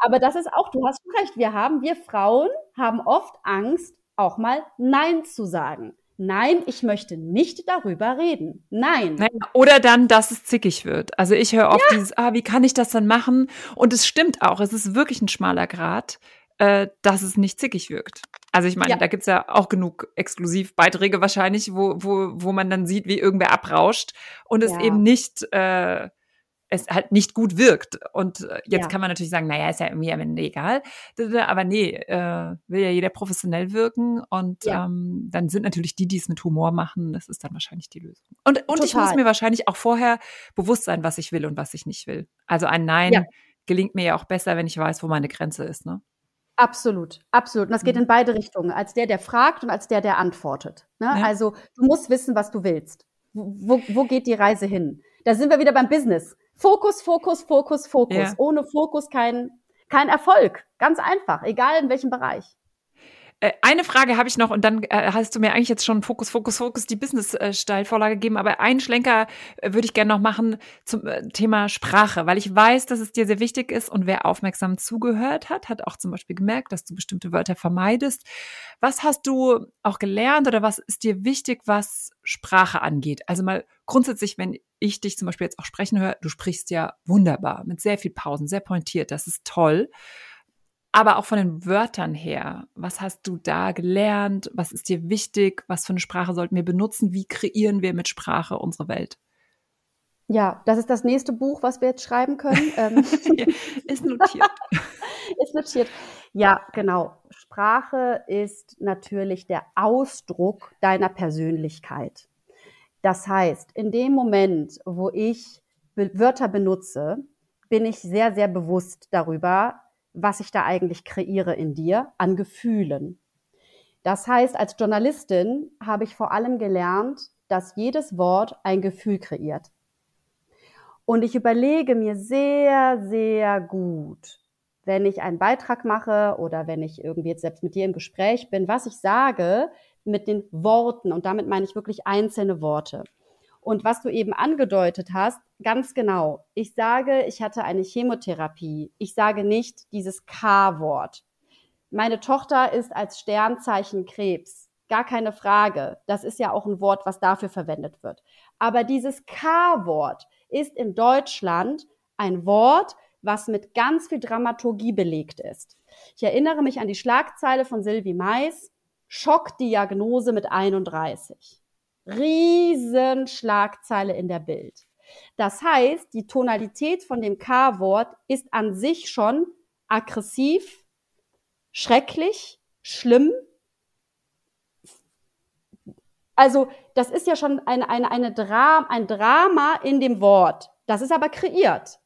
Aber das ist auch, du hast recht, wir haben, wir Frauen haben oft Angst, auch mal Nein zu sagen. Nein, ich möchte nicht darüber reden. Nein. Oder dann, dass es zickig wird. Also ich höre oft ja. dieses, ah, wie kann ich das dann machen? Und es stimmt auch, es ist wirklich ein schmaler Grad, äh, dass es nicht zickig wirkt. Also ich meine, ja. da gibt's ja auch genug Exklusivbeiträge wahrscheinlich, wo, wo, wo man dann sieht, wie irgendwer abrauscht und es ja. eben nicht äh, es halt nicht gut wirkt. Und äh, jetzt ja. kann man natürlich sagen, naja, ist ja irgendwie am Ende egal. Aber nee, äh, will ja jeder professionell wirken. Und ja. ähm, dann sind natürlich die, die es mit Humor machen, das ist dann wahrscheinlich die Lösung. Und, und ich muss mir wahrscheinlich auch vorher bewusst sein, was ich will und was ich nicht will. Also ein Nein ja. gelingt mir ja auch besser, wenn ich weiß, wo meine Grenze ist. Ne? Absolut, absolut. Und das geht mhm. in beide Richtungen, als der, der fragt und als der, der antwortet. Ne? Also du musst wissen, was du willst. Wo, wo geht die Reise hin? Da sind wir wieder beim Business. Fokus, Fokus, Fokus, Fokus. Ja. Ohne Fokus kein, kein Erfolg. Ganz einfach, egal in welchem Bereich. Äh, eine Frage habe ich noch und dann äh, hast du mir eigentlich jetzt schon Fokus, Fokus, Fokus die Business-Steilvorlage gegeben, aber einen Schlenker äh, würde ich gerne noch machen zum Thema Sprache, weil ich weiß, dass es dir sehr wichtig ist und wer aufmerksam zugehört hat, hat auch zum Beispiel gemerkt, dass du bestimmte Wörter vermeidest. Was hast du auch gelernt oder was ist dir wichtig, was Sprache angeht? Also mal grundsätzlich, wenn ich dich zum Beispiel jetzt auch sprechen höre, du sprichst ja wunderbar, mit sehr viel Pausen, sehr pointiert, das ist toll. Aber auch von den Wörtern her, was hast du da gelernt? Was ist dir wichtig? Was für eine Sprache sollten wir benutzen? Wie kreieren wir mit Sprache unsere Welt? Ja, das ist das nächste Buch, was wir jetzt schreiben können. Ähm, ist notiert. ist notiert. Ja, genau. Sprache ist natürlich der Ausdruck deiner Persönlichkeit. Das heißt, in dem Moment, wo ich Wörter benutze, bin ich sehr, sehr bewusst darüber, was ich da eigentlich kreiere in dir an Gefühlen. Das heißt, als Journalistin habe ich vor allem gelernt, dass jedes Wort ein Gefühl kreiert. Und ich überlege mir sehr, sehr gut, wenn ich einen Beitrag mache oder wenn ich irgendwie jetzt selbst mit dir im Gespräch bin, was ich sage mit den Worten. Und damit meine ich wirklich einzelne Worte. Und was du eben angedeutet hast, ganz genau. Ich sage, ich hatte eine Chemotherapie. Ich sage nicht dieses K-Wort. Meine Tochter ist als Sternzeichen Krebs. Gar keine Frage. Das ist ja auch ein Wort, was dafür verwendet wird. Aber dieses K-Wort ist in Deutschland ein Wort, was mit ganz viel Dramaturgie belegt ist. Ich erinnere mich an die Schlagzeile von Sylvie Mais, Schockdiagnose mit 31. Riesenschlagzeile in der Bild. Das heißt, die Tonalität von dem K-Wort ist an sich schon aggressiv, schrecklich, schlimm. Also das ist ja schon eine, eine, eine Dra ein Drama in dem Wort. Das ist aber kreiert,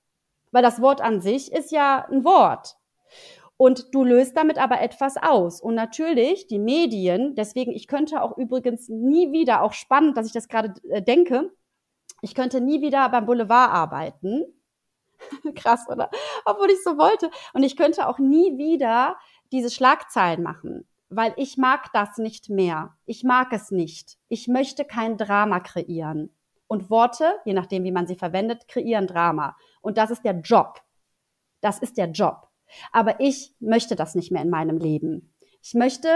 weil das Wort an sich ist ja ein Wort. Und du löst damit aber etwas aus. Und natürlich die Medien, deswegen, ich könnte auch übrigens nie wieder, auch spannend, dass ich das gerade äh, denke, ich könnte nie wieder beim Boulevard arbeiten. Krass, oder? Obwohl ich so wollte. Und ich könnte auch nie wieder diese Schlagzeilen machen, weil ich mag das nicht mehr. Ich mag es nicht. Ich möchte kein Drama kreieren. Und Worte, je nachdem, wie man sie verwendet, kreieren Drama. Und das ist der Job. Das ist der Job. Aber ich möchte das nicht mehr in meinem Leben. Ich möchte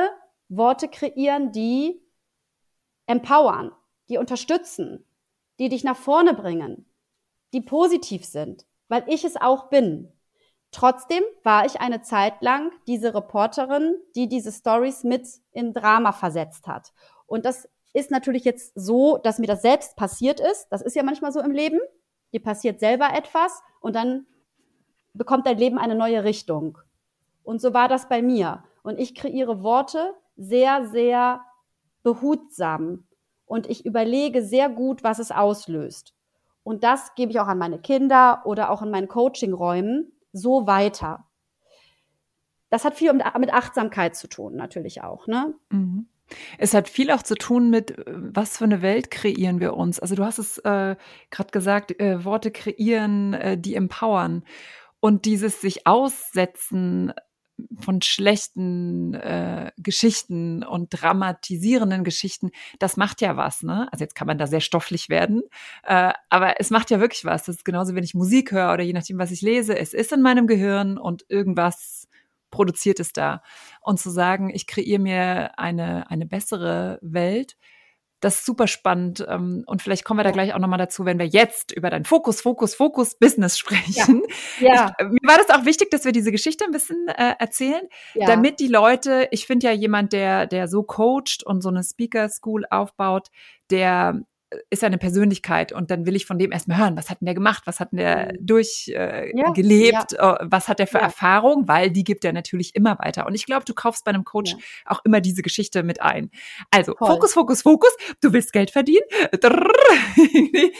Worte kreieren, die empowern, die unterstützen, die dich nach vorne bringen, die positiv sind, weil ich es auch bin. Trotzdem war ich eine Zeit lang diese Reporterin, die diese Stories mit in Drama versetzt hat. Und das ist natürlich jetzt so, dass mir das selbst passiert ist. Das ist ja manchmal so im Leben. Dir passiert selber etwas und dann bekommt dein Leben eine neue Richtung. Und so war das bei mir. Und ich kreiere Worte sehr, sehr behutsam. Und ich überlege sehr gut, was es auslöst. Und das gebe ich auch an meine Kinder oder auch in meinen Coaching-Räumen so weiter. Das hat viel mit Achtsamkeit zu tun, natürlich auch. Ne? Mhm. Es hat viel auch zu tun mit, was für eine Welt kreieren wir uns. Also du hast es äh, gerade gesagt, äh, Worte kreieren, äh, die empowern. Und dieses sich aussetzen von schlechten äh, Geschichten und dramatisierenden Geschichten, das macht ja was, ne? Also jetzt kann man da sehr stofflich werden, äh, aber es macht ja wirklich was. Das ist genauso, wenn ich Musik höre oder je nachdem, was ich lese, es ist in meinem Gehirn und irgendwas produziert es da. Und zu sagen, ich kreiere mir eine, eine bessere Welt, das ist super spannend. Ähm, und vielleicht kommen wir da gleich auch nochmal dazu, wenn wir jetzt über dein Fokus, Fokus, Fokus Business sprechen. Ja. ja. Ich, mir war das auch wichtig, dass wir diese Geschichte ein bisschen äh, erzählen, ja. damit die Leute, ich finde ja jemand, der, der so coacht und so eine Speaker School aufbaut, der ist eine Persönlichkeit und dann will ich von dem erstmal hören, was hat denn der gemacht, was hat denn der mhm. durchgelebt, äh, ja, ja. was hat der für ja. Erfahrung, weil die gibt er natürlich immer weiter. Und ich glaube, du kaufst bei einem Coach auch immer diese Geschichte mit ein. Also Voll. Fokus, Fokus, Fokus, du willst Geld verdienen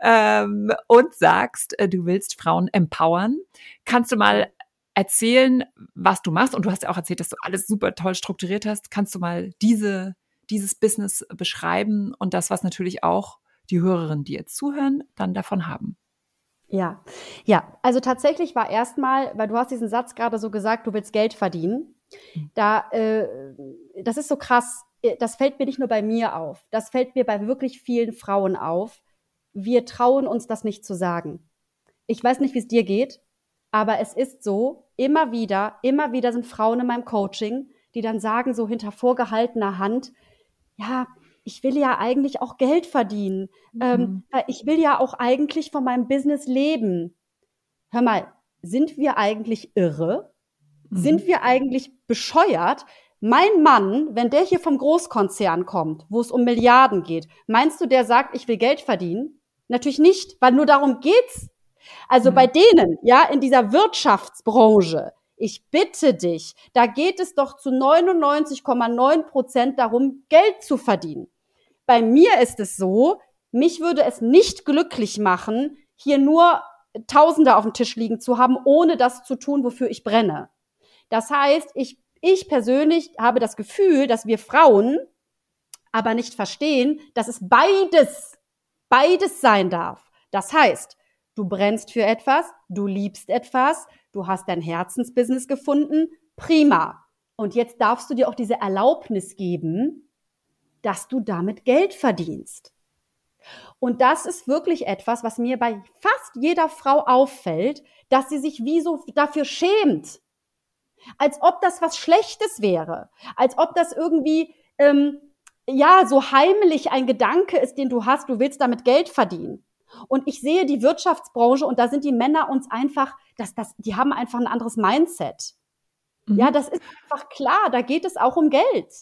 ähm, und sagst, äh, du willst Frauen empowern. Kannst du mal erzählen, was du machst? Und du hast ja auch erzählt, dass du alles super toll strukturiert hast. Kannst du mal diese dieses Business beschreiben und das, was natürlich auch die Hörerinnen, die jetzt zuhören, dann davon haben. Ja, ja, also tatsächlich war erstmal, weil du hast diesen Satz gerade so gesagt, du willst Geld verdienen. Mhm. Da, äh, das ist so krass. Äh, das fällt mir nicht nur bei mir auf. Das fällt mir bei wirklich vielen Frauen auf. Wir trauen uns das nicht zu sagen. Ich weiß nicht, wie es dir geht, aber es ist so, immer wieder, immer wieder sind Frauen in meinem Coaching, die dann sagen, so hinter vorgehaltener Hand, ja, ich will ja eigentlich auch Geld verdienen. Ähm, mhm. Ähm, ich will ja auch eigentlich von meinem Business leben. Hör mal, sind wir eigentlich irre? Mhm. Sind wir eigentlich bescheuert? Mein Mann, wenn der hier vom Großkonzern kommt, wo es um Milliarden geht, meinst du, der sagt, ich will Geld verdienen? Natürlich nicht, weil nur darum geht's. Also mhm. bei denen, ja, in dieser Wirtschaftsbranche, ich bitte dich, da geht es doch zu 99,9 Prozent darum, Geld zu verdienen. Bei mir ist es so, mich würde es nicht glücklich machen, hier nur Tausende auf dem Tisch liegen zu haben, ohne das zu tun, wofür ich brenne. Das heißt, ich, ich persönlich habe das Gefühl, dass wir Frauen aber nicht verstehen, dass es beides, beides sein darf. Das heißt, du brennst für etwas, du liebst etwas, du hast dein Herzensbusiness gefunden, prima. Und jetzt darfst du dir auch diese Erlaubnis geben, dass du damit Geld verdienst. Und das ist wirklich etwas, was mir bei fast jeder Frau auffällt, dass sie sich wie so dafür schämt. Als ob das was Schlechtes wäre. Als ob das irgendwie, ähm, ja, so heimlich ein Gedanke ist, den du hast, du willst damit Geld verdienen. Und ich sehe die Wirtschaftsbranche und da sind die Männer uns einfach, das, das, die haben einfach ein anderes Mindset. Mhm. Ja, das ist einfach klar, da geht es auch um Geld.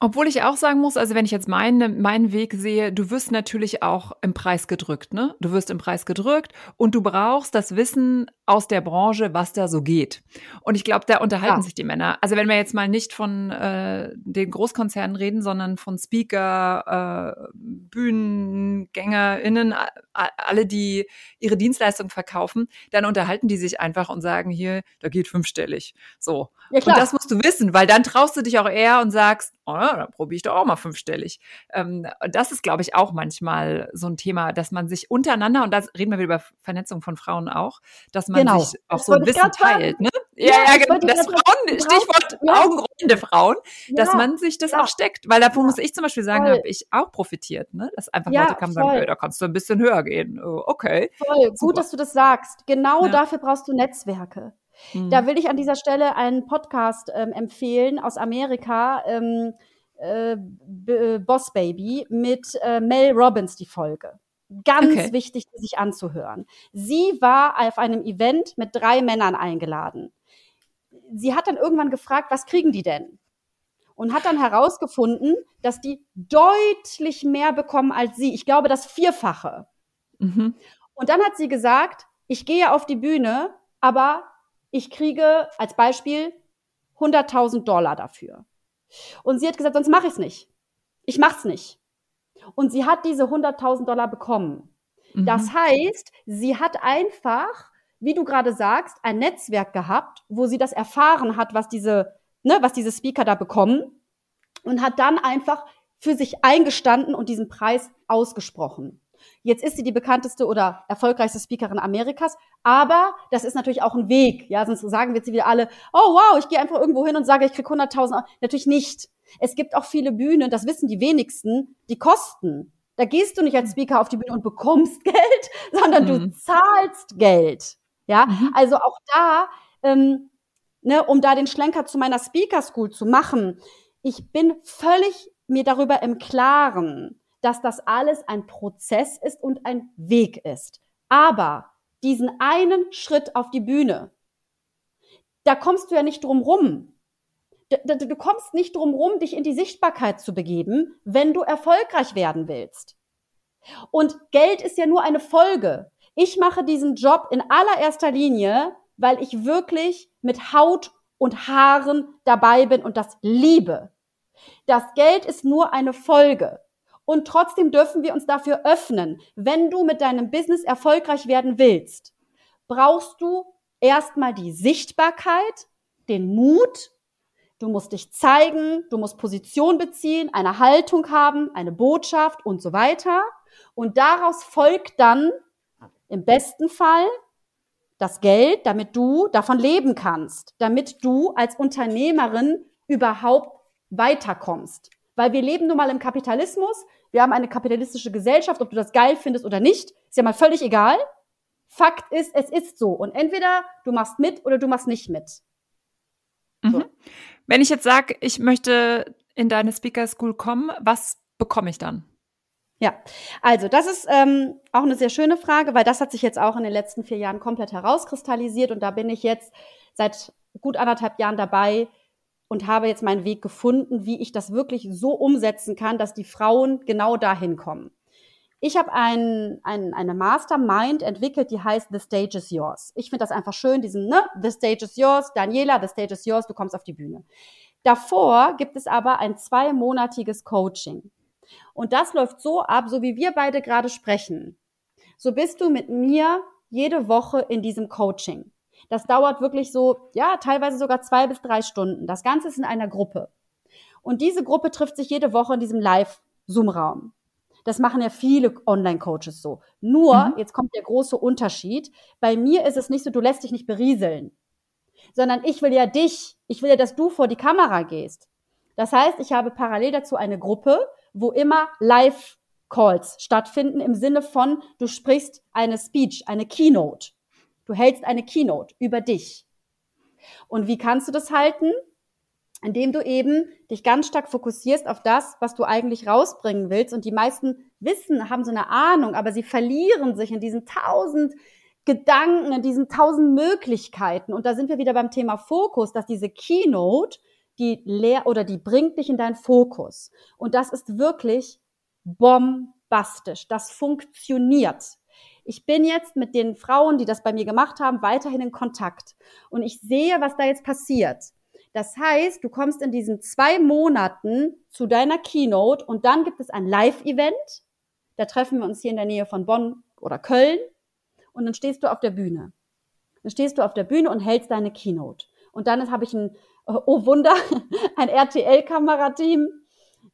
Obwohl ich auch sagen muss, also wenn ich jetzt meinen, meinen Weg sehe, du wirst natürlich auch im Preis gedrückt, ne? Du wirst im Preis gedrückt und du brauchst das Wissen aus der Branche, was da so geht. Und ich glaube, da unterhalten ja. sich die Männer. Also wenn wir jetzt mal nicht von äh, den Großkonzernen reden, sondern von Speaker, äh, BühnengängerInnen, alle, die ihre Dienstleistung verkaufen, dann unterhalten die sich einfach und sagen hier, da geht fünfstellig. So. Ja, und das musst du wissen, weil dann traust du dich auch eher und sagst, oh, dann probiere ich doch auch mal fünfstellig. Ähm, das ist, glaube ich, auch manchmal so ein Thema, dass man sich untereinander, und da reden wir wieder über Vernetzung von Frauen auch, dass man genau. sich auch das so ein Wissen teilt. Ne? Ja, ja, ja genau. Das Frauen, Stichwort ja. augenrollende Frauen, dass ja. man sich das ja. auch steckt. Weil davon muss ich zum Beispiel sagen, habe ich auch profitiert, ne? Dass einfach Leute kamen und sagen, da kannst du ein bisschen höher gehen. Oh, okay. Voll. Gut, dass du das sagst. Genau dafür brauchst du Netzwerke. Mhm. Da will ich an dieser Stelle einen Podcast ähm, empfehlen aus Amerika, ähm, äh, Boss Baby, mit äh, Mel Robbins die Folge. Ganz okay. wichtig, sich anzuhören. Sie war auf einem Event mit drei Männern eingeladen. Sie hat dann irgendwann gefragt, was kriegen die denn? Und hat dann herausgefunden, dass die deutlich mehr bekommen als sie. Ich glaube, das Vierfache. Mhm. Und dann hat sie gesagt, ich gehe auf die Bühne, aber ich kriege als Beispiel 100.000 Dollar dafür. Und sie hat gesagt, sonst mache ich es nicht. Ich mache es nicht. Und sie hat diese 100.000 Dollar bekommen. Mhm. Das heißt, sie hat einfach, wie du gerade sagst, ein Netzwerk gehabt, wo sie das erfahren hat, was diese, ne, was diese Speaker da bekommen und hat dann einfach für sich eingestanden und diesen Preis ausgesprochen. Jetzt ist sie die bekannteste oder erfolgreichste Speakerin Amerikas, aber das ist natürlich auch ein Weg. Ja, sonst sagen wir jetzt wieder alle, oh wow, ich gehe einfach irgendwo hin und sage, ich krieg 100.000. Natürlich nicht. Es gibt auch viele Bühnen, das wissen die wenigsten, die kosten. Da gehst du nicht als Speaker auf die Bühne und bekommst Geld, sondern mhm. du zahlst Geld. Ja, mhm. also auch da, ähm, ne, um da den Schlenker zu meiner Speaker School zu machen, ich bin völlig mir darüber im Klaren, dass das alles ein Prozess ist und ein Weg ist. Aber diesen einen Schritt auf die Bühne, da kommst du ja nicht drum rum. Du, du, kommst nicht drum rum, dich in die Sichtbarkeit zu begeben, wenn du erfolgreich werden willst. Und Geld ist ja nur eine Folge. Ich mache diesen Job in allererster Linie, weil ich wirklich mit Haut und Haaren dabei bin und das liebe. Das Geld ist nur eine Folge. Und trotzdem dürfen wir uns dafür öffnen. Wenn du mit deinem Business erfolgreich werden willst, brauchst du erstmal die Sichtbarkeit, den Mut. Du musst dich zeigen, du musst Position beziehen, eine Haltung haben, eine Botschaft und so weiter. Und daraus folgt dann im besten Fall das Geld, damit du davon leben kannst, damit du als Unternehmerin überhaupt weiterkommst. Weil wir leben nun mal im Kapitalismus. Wir haben eine kapitalistische Gesellschaft, ob du das geil findest oder nicht, ist ja mal völlig egal. Fakt ist, es ist so. Und entweder du machst mit oder du machst nicht mit. So. Mhm. Wenn ich jetzt sage, ich möchte in deine Speaker School kommen, was bekomme ich dann? Ja, also das ist ähm, auch eine sehr schöne Frage, weil das hat sich jetzt auch in den letzten vier Jahren komplett herauskristallisiert und da bin ich jetzt seit gut anderthalb Jahren dabei, und habe jetzt meinen Weg gefunden, wie ich das wirklich so umsetzen kann, dass die Frauen genau dahin kommen. Ich habe ein, ein, eine Mastermind entwickelt, die heißt The Stage is Yours. Ich finde das einfach schön, diesen, ne, The Stage is Yours, Daniela, The Stage is Yours, du kommst auf die Bühne. Davor gibt es aber ein zweimonatiges Coaching. Und das läuft so ab, so wie wir beide gerade sprechen. so bist du mit mir jede Woche in diesem Coaching. Das dauert wirklich so, ja, teilweise sogar zwei bis drei Stunden. Das Ganze ist in einer Gruppe. Und diese Gruppe trifft sich jede Woche in diesem Live-Zoom-Raum. Das machen ja viele Online-Coaches so. Nur, mhm. jetzt kommt der große Unterschied. Bei mir ist es nicht so, du lässt dich nicht berieseln, sondern ich will ja dich, ich will ja, dass du vor die Kamera gehst. Das heißt, ich habe parallel dazu eine Gruppe, wo immer Live-Calls stattfinden im Sinne von, du sprichst eine Speech, eine Keynote. Du hältst eine Keynote über dich. Und wie kannst du das halten? indem du eben dich ganz stark fokussierst auf das, was du eigentlich rausbringen willst. Und die meisten wissen, haben so eine Ahnung, aber sie verlieren sich in diesen tausend Gedanken, in diesen tausend Möglichkeiten. Und da sind wir wieder beim Thema Fokus, dass diese Keynote, die lehr oder die bringt dich in deinen Fokus. Und das ist wirklich bombastisch. Das funktioniert. Ich bin jetzt mit den Frauen, die das bei mir gemacht haben, weiterhin in Kontakt. Und ich sehe, was da jetzt passiert. Das heißt, du kommst in diesen zwei Monaten zu deiner Keynote und dann gibt es ein Live-Event. Da treffen wir uns hier in der Nähe von Bonn oder Köln und dann stehst du auf der Bühne. Dann stehst du auf der Bühne und hältst deine Keynote. Und dann habe ich ein, oh Wunder, ein RTL-Kamerateam,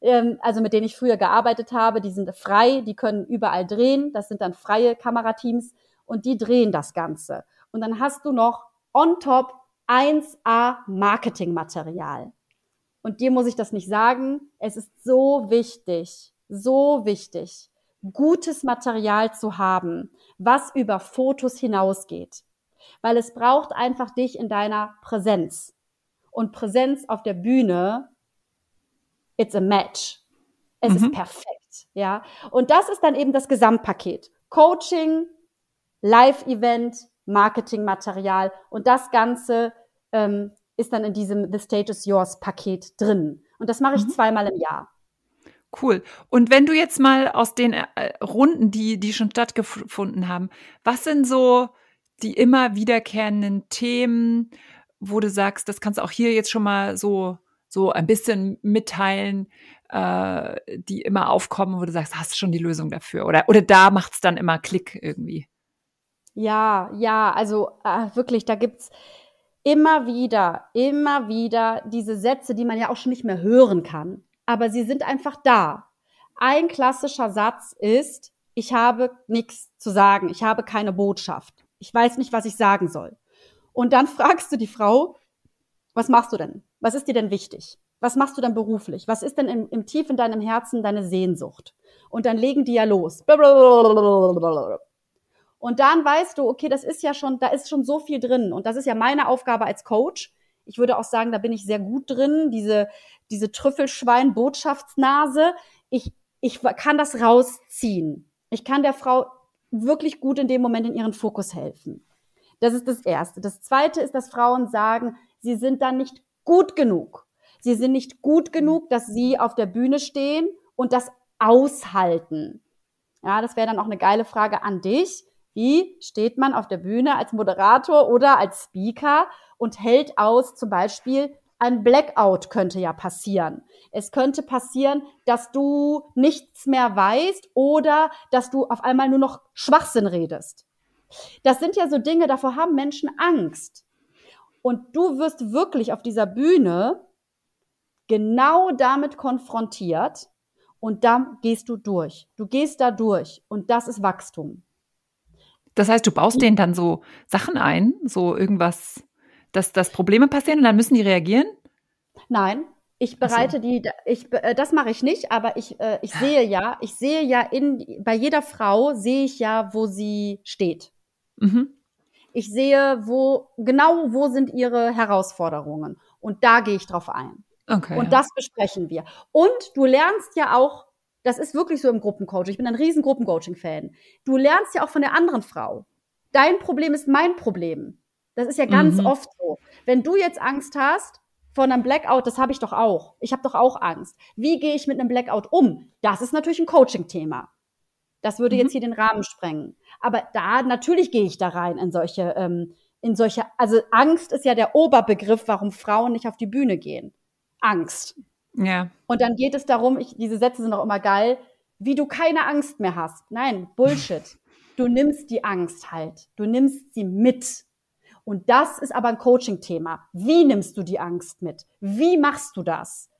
ähm, also mit denen ich früher gearbeitet habe. Die sind frei, die können überall drehen. Das sind dann freie Kamerateams und die drehen das Ganze. Und dann hast du noch on top 1A Marketingmaterial. Und dir muss ich das nicht sagen. Es ist so wichtig, so wichtig, gutes Material zu haben, was über Fotos hinausgeht. Weil es braucht einfach dich in deiner Präsenz. Und Präsenz auf der Bühne, it's a match. Es mhm. ist perfekt, ja. Und das ist dann eben das Gesamtpaket. Coaching, Live-Event, Marketingmaterial und das Ganze ähm, ist dann in diesem The Stage is Yours Paket drin. Und das mache ich mhm. zweimal im Jahr. Cool. Und wenn du jetzt mal aus den äh, Runden, die, die schon stattgefunden haben, was sind so die immer wiederkehrenden Themen, wo du sagst, das kannst du auch hier jetzt schon mal so, so ein bisschen mitteilen, äh, die immer aufkommen, wo du sagst, hast schon die Lösung dafür? Oder, oder da macht es dann immer Klick irgendwie? Ja, ja, also äh, wirklich, da gibt's immer wieder, immer wieder diese Sätze, die man ja auch schon nicht mehr hören kann. Aber sie sind einfach da. Ein klassischer Satz ist, ich habe nichts zu sagen, ich habe keine Botschaft. Ich weiß nicht, was ich sagen soll. Und dann fragst du die Frau, was machst du denn? Was ist dir denn wichtig? Was machst du denn beruflich? Was ist denn im, im Tief in deinem Herzen deine Sehnsucht? Und dann legen die ja los. Und dann weißt du, okay, das ist ja schon, da ist schon so viel drin. Und das ist ja meine Aufgabe als Coach. Ich würde auch sagen, da bin ich sehr gut drin, diese, diese Trüffelschwein-Botschaftsnase. Ich, ich kann das rausziehen. Ich kann der Frau wirklich gut in dem Moment in ihren Fokus helfen. Das ist das Erste. Das Zweite ist, dass Frauen sagen, sie sind dann nicht gut genug. Sie sind nicht gut genug, dass sie auf der Bühne stehen und das aushalten. Ja, das wäre dann auch eine geile Frage an dich. Wie steht man auf der Bühne als Moderator oder als Speaker und hält aus, zum Beispiel ein Blackout könnte ja passieren. Es könnte passieren, dass du nichts mehr weißt oder dass du auf einmal nur noch Schwachsinn redest. Das sind ja so Dinge, davor haben Menschen Angst. Und du wirst wirklich auf dieser Bühne genau damit konfrontiert und dann gehst du durch. Du gehst da durch und das ist Wachstum. Das heißt, du baust denen dann so Sachen ein, so irgendwas, dass, dass Probleme passieren und dann müssen die reagieren? Nein, ich bereite so. die, ich, äh, das mache ich nicht, aber ich, äh, ich sehe ja, ich sehe ja in, bei jeder Frau sehe ich ja, wo sie steht. Mhm. Ich sehe, wo, genau wo sind ihre Herausforderungen. Und da gehe ich drauf ein. Okay. Und das besprechen wir. Und du lernst ja auch das ist wirklich so im Gruppencoaching. Ich bin ein riesen Gruppencoaching-Fan. Du lernst ja auch von der anderen Frau. Dein Problem ist mein Problem. Das ist ja ganz mhm. oft so. Wenn du jetzt Angst hast vor einem Blackout, das habe ich doch auch. Ich habe doch auch Angst. Wie gehe ich mit einem Blackout um? Das ist natürlich ein Coaching-Thema. Das würde mhm. jetzt hier den Rahmen sprengen. Aber da natürlich gehe ich da rein in solche, ähm, in solche. Also Angst ist ja der Oberbegriff, warum Frauen nicht auf die Bühne gehen. Angst. Ja. Und dann geht es darum, ich, diese Sätze sind auch immer geil, wie du keine Angst mehr hast. Nein, Bullshit. Du Du nimmst die Angst halt. Du nimmst sie mit. Und das ist aber ein Coaching-Thema. Wie nimmst du die Angst mit? Wie machst du das?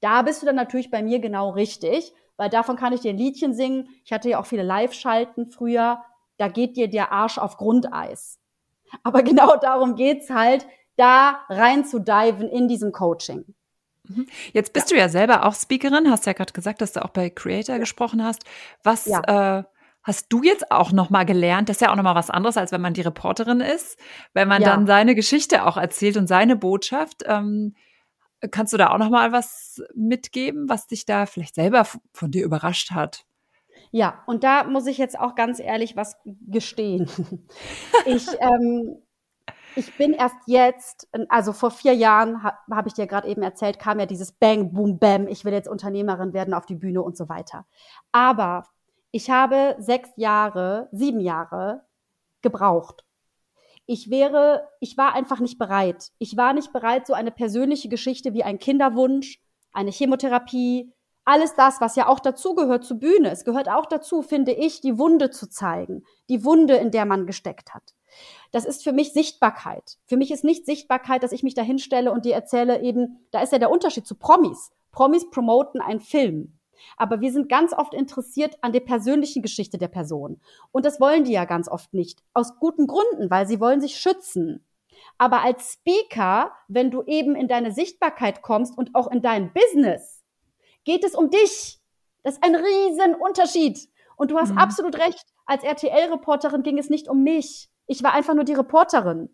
Da bist du dann natürlich bei mir genau richtig, weil davon kann ich dir ein Liedchen singen. Ich hatte ja auch viele Live-Schalten früher. Da geht dir der Arsch auf Grundeis. Aber genau darum geht's halt, da rein zu diven in diesem Coaching. Mhm. Jetzt bist ja. du ja selber auch Speakerin, hast ja gerade gesagt, dass du auch bei Creator ja. gesprochen hast. Was ja. äh, hast du jetzt auch noch mal gelernt? Das ist ja auch noch mal was anderes, als wenn man die Reporterin ist, wenn man dann seine Geschichte auch erzählt und seine Botschaft. Ähm, kannst du da auch noch mal was mitgeben, was dich da vielleicht selber von dir überrascht hat? Ja, und da muss ich jetzt auch ganz ehrlich was gestehen. ich ähm, ich bin erst jetzt, also vor vier Jahren, habe hab ich dir gerade eben erzählt, kam ja dieses Bang, Boom, Bam, ich will jetzt Unternehmerin werden auf die Bühne und so weiter. Aber ich habe sechs Jahre, sieben Jahre gebraucht. Ich wäre, ich war einfach nicht bereit. Ich war nicht bereit, so eine persönliche Geschichte wie ein Kinderwunsch, eine Chemotherapie, alles das, was ja auch dazugehört zur Bühne. Es gehört auch dazu, finde ich, die Wunde zu zeigen. Die Wunde, in der man gesteckt hat das ist für mich Sichtbarkeit. Für mich ist nicht Sichtbarkeit, dass ich mich da hinstelle und dir erzähle eben, da ist ja der Unterschied zu Promis. Promis promoten einen Film. Aber wir sind ganz oft interessiert an der persönlichen Geschichte der Person. Und das wollen die ja ganz oft nicht. Aus guten Gründen, weil sie wollen sich schützen. Aber als Speaker, wenn du eben in deine Sichtbarkeit kommst und auch in dein Business, geht es um dich. Das ist ein riesen Unterschied. Und du hast mhm. absolut recht. Als RTL-Reporterin ging es nicht um mich. Ich war einfach nur die Reporterin.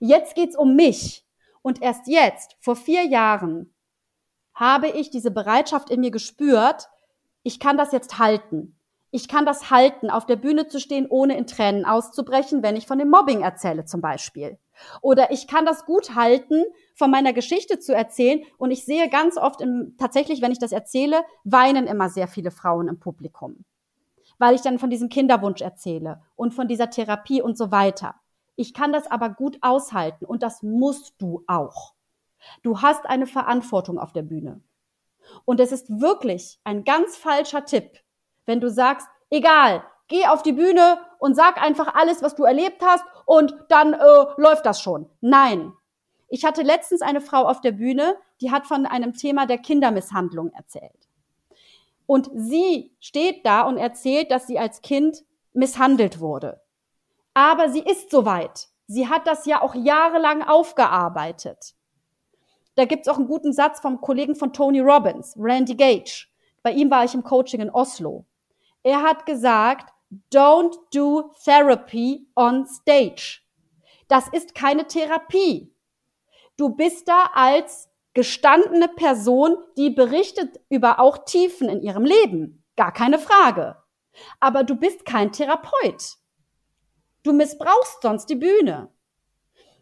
Jetzt geht's um mich. Und erst jetzt, vor vier Jahren, habe ich diese Bereitschaft in mir gespürt, ich kann das jetzt halten. Ich kann das halten, auf der Bühne zu stehen, ohne in Tränen auszubrechen, wenn ich von dem Mobbing erzähle zum Beispiel. Oder ich kann das gut halten, von meiner Geschichte zu erzählen. Und ich sehe ganz oft im, tatsächlich, wenn ich das erzähle, weinen immer sehr viele Frauen im Publikum weil ich dann von diesem Kinderwunsch erzähle und von dieser Therapie und so weiter. Ich kann das aber gut aushalten und das musst du auch. Du hast eine Verantwortung auf der Bühne. Und es ist wirklich ein ganz falscher Tipp, wenn du sagst, egal, geh auf die Bühne und sag einfach alles, was du erlebt hast und dann äh, läuft das schon. Nein. Ich hatte letztens eine Frau auf der Bühne, die hat von einem Thema der Kindermisshandlung erzählt. Und sie steht da und erzählt, dass sie als Kind misshandelt wurde. Aber sie ist soweit. Sie hat das ja auch jahrelang aufgearbeitet. Da gibt's auch einen guten Satz vom Kollegen von Tony Robbins, Randy Gage. Bei ihm war ich im Coaching in Oslo. Er hat gesagt, don't do therapy on stage. Das ist keine Therapie. Du bist da als gestandene Person, die berichtet über auch Tiefen in ihrem Leben. Gar keine Frage. Aber du bist kein Therapeut. Du missbrauchst sonst die Bühne.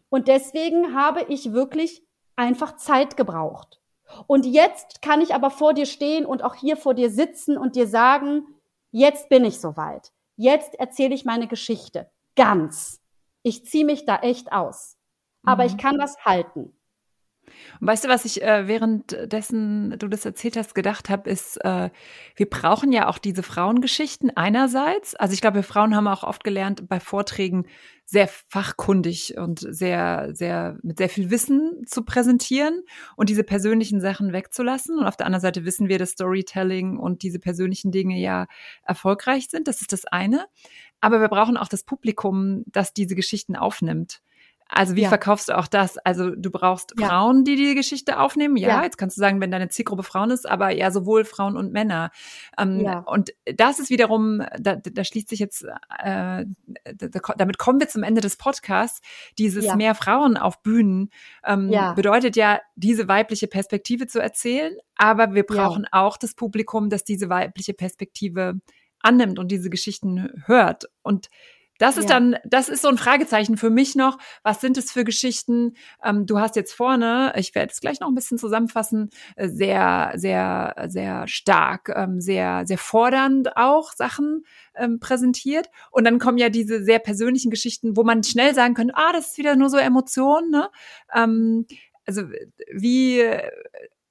Und deswegen habe ich wirklich einfach Zeit gebraucht. Und jetzt kann ich aber vor dir stehen und auch hier vor dir sitzen und dir sagen, jetzt bin ich soweit. Jetzt erzähle ich meine Geschichte. Ganz. Ich ziehe mich da echt aus. Aber mhm. ich kann das halten. Und weißt du, was ich äh, währenddessen du das erzählt hast, gedacht habe, ist, äh, wir brauchen ja auch diese Frauengeschichten einerseits. Also ich glaube, wir Frauen haben auch oft gelernt, bei Vorträgen sehr fachkundig und sehr, sehr, mit sehr viel Wissen zu präsentieren und diese persönlichen Sachen wegzulassen. Und auf der anderen Seite wissen wir, dass Storytelling und diese persönlichen Dinge ja erfolgreich sind. Das ist das eine. Aber wir brauchen auch das Publikum, das diese Geschichten aufnimmt. Also wie ja. verkaufst du auch das? Also du brauchst ja. Frauen, die die Geschichte aufnehmen. Ja, ja, jetzt kannst du sagen, wenn deine Zielgruppe Frauen ist, aber ja sowohl Frauen und Männer. Ähm. Und das ist wiederum, da, da schließt sich jetzt, äh, da, damit kommen wir zum Ende des Podcasts. Dieses mehr Frauen auf Bühnen ähm, bedeutet ja, diese weibliche Perspektive zu erzählen, aber wir brauchen auch das Publikum, das diese weibliche Perspektive annimmt und diese Geschichten hört. Und das ist ja. dann, das ist so ein Fragezeichen für mich noch. Was sind es für Geschichten? Ähm, du hast jetzt vorne, ich werde es gleich noch ein bisschen zusammenfassen, äh, sehr, sehr, sehr stark, ähm, sehr, sehr fordernd auch Sachen ähm, präsentiert. Und dann kommen ja diese sehr persönlichen Geschichten, wo man schnell sagen könnte, ah, das ist wieder nur so Emotionen. Ne? Ähm, also wie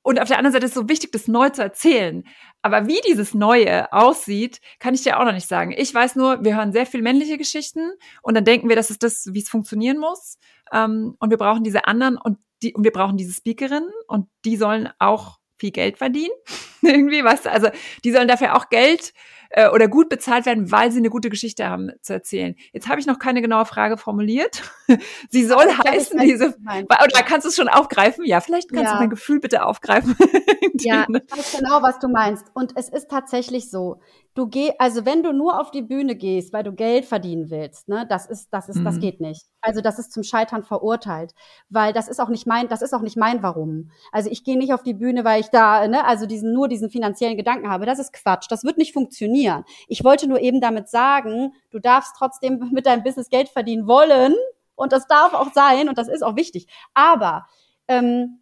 und auf der anderen Seite ist es so wichtig, das neu zu erzählen. Aber wie dieses Neue aussieht, kann ich dir auch noch nicht sagen. Ich weiß nur, wir hören sehr viel männliche Geschichten und dann denken wir, das ist das, wie es funktionieren muss. Ähm, und wir brauchen diese anderen und die, und wir brauchen diese Speakerinnen und die sollen auch viel Geld verdienen. Irgendwie, weißt du, also die sollen dafür auch Geld äh, oder gut bezahlt werden, weil sie eine gute Geschichte haben zu erzählen. Jetzt habe ich noch keine genaue Frage formuliert. sie soll Aber heißen, diese, oder kannst du es schon aufgreifen? Ja, vielleicht kannst ja. du mein Gefühl bitte aufgreifen. ja, ich weiß genau, was du meinst. Und es ist tatsächlich so. Du geh, also wenn du nur auf die Bühne gehst, weil du Geld verdienen willst, ne, das ist, das ist, mhm. das geht nicht. Also das ist zum Scheitern verurteilt, weil das ist auch nicht mein, das ist auch nicht mein Warum. Also ich gehe nicht auf die Bühne, weil ich da, ne, also diesen nur diesen finanziellen Gedanken habe. Das ist Quatsch. Das wird nicht funktionieren. Ich wollte nur eben damit sagen, du darfst trotzdem mit deinem Business Geld verdienen wollen und das darf auch sein und das ist auch wichtig. Aber ähm,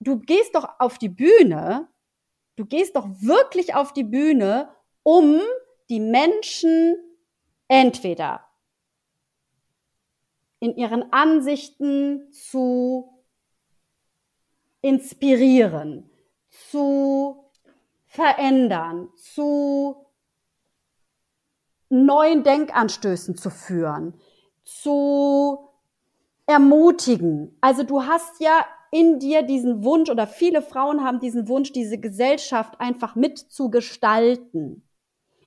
du gehst doch auf die Bühne, du gehst doch wirklich auf die Bühne, um die Menschen entweder in ihren Ansichten zu inspirieren, zu verändern, zu neuen Denkanstößen zu führen, zu ermutigen. Also du hast ja in dir diesen Wunsch oder viele Frauen haben diesen Wunsch, diese Gesellschaft einfach mitzugestalten.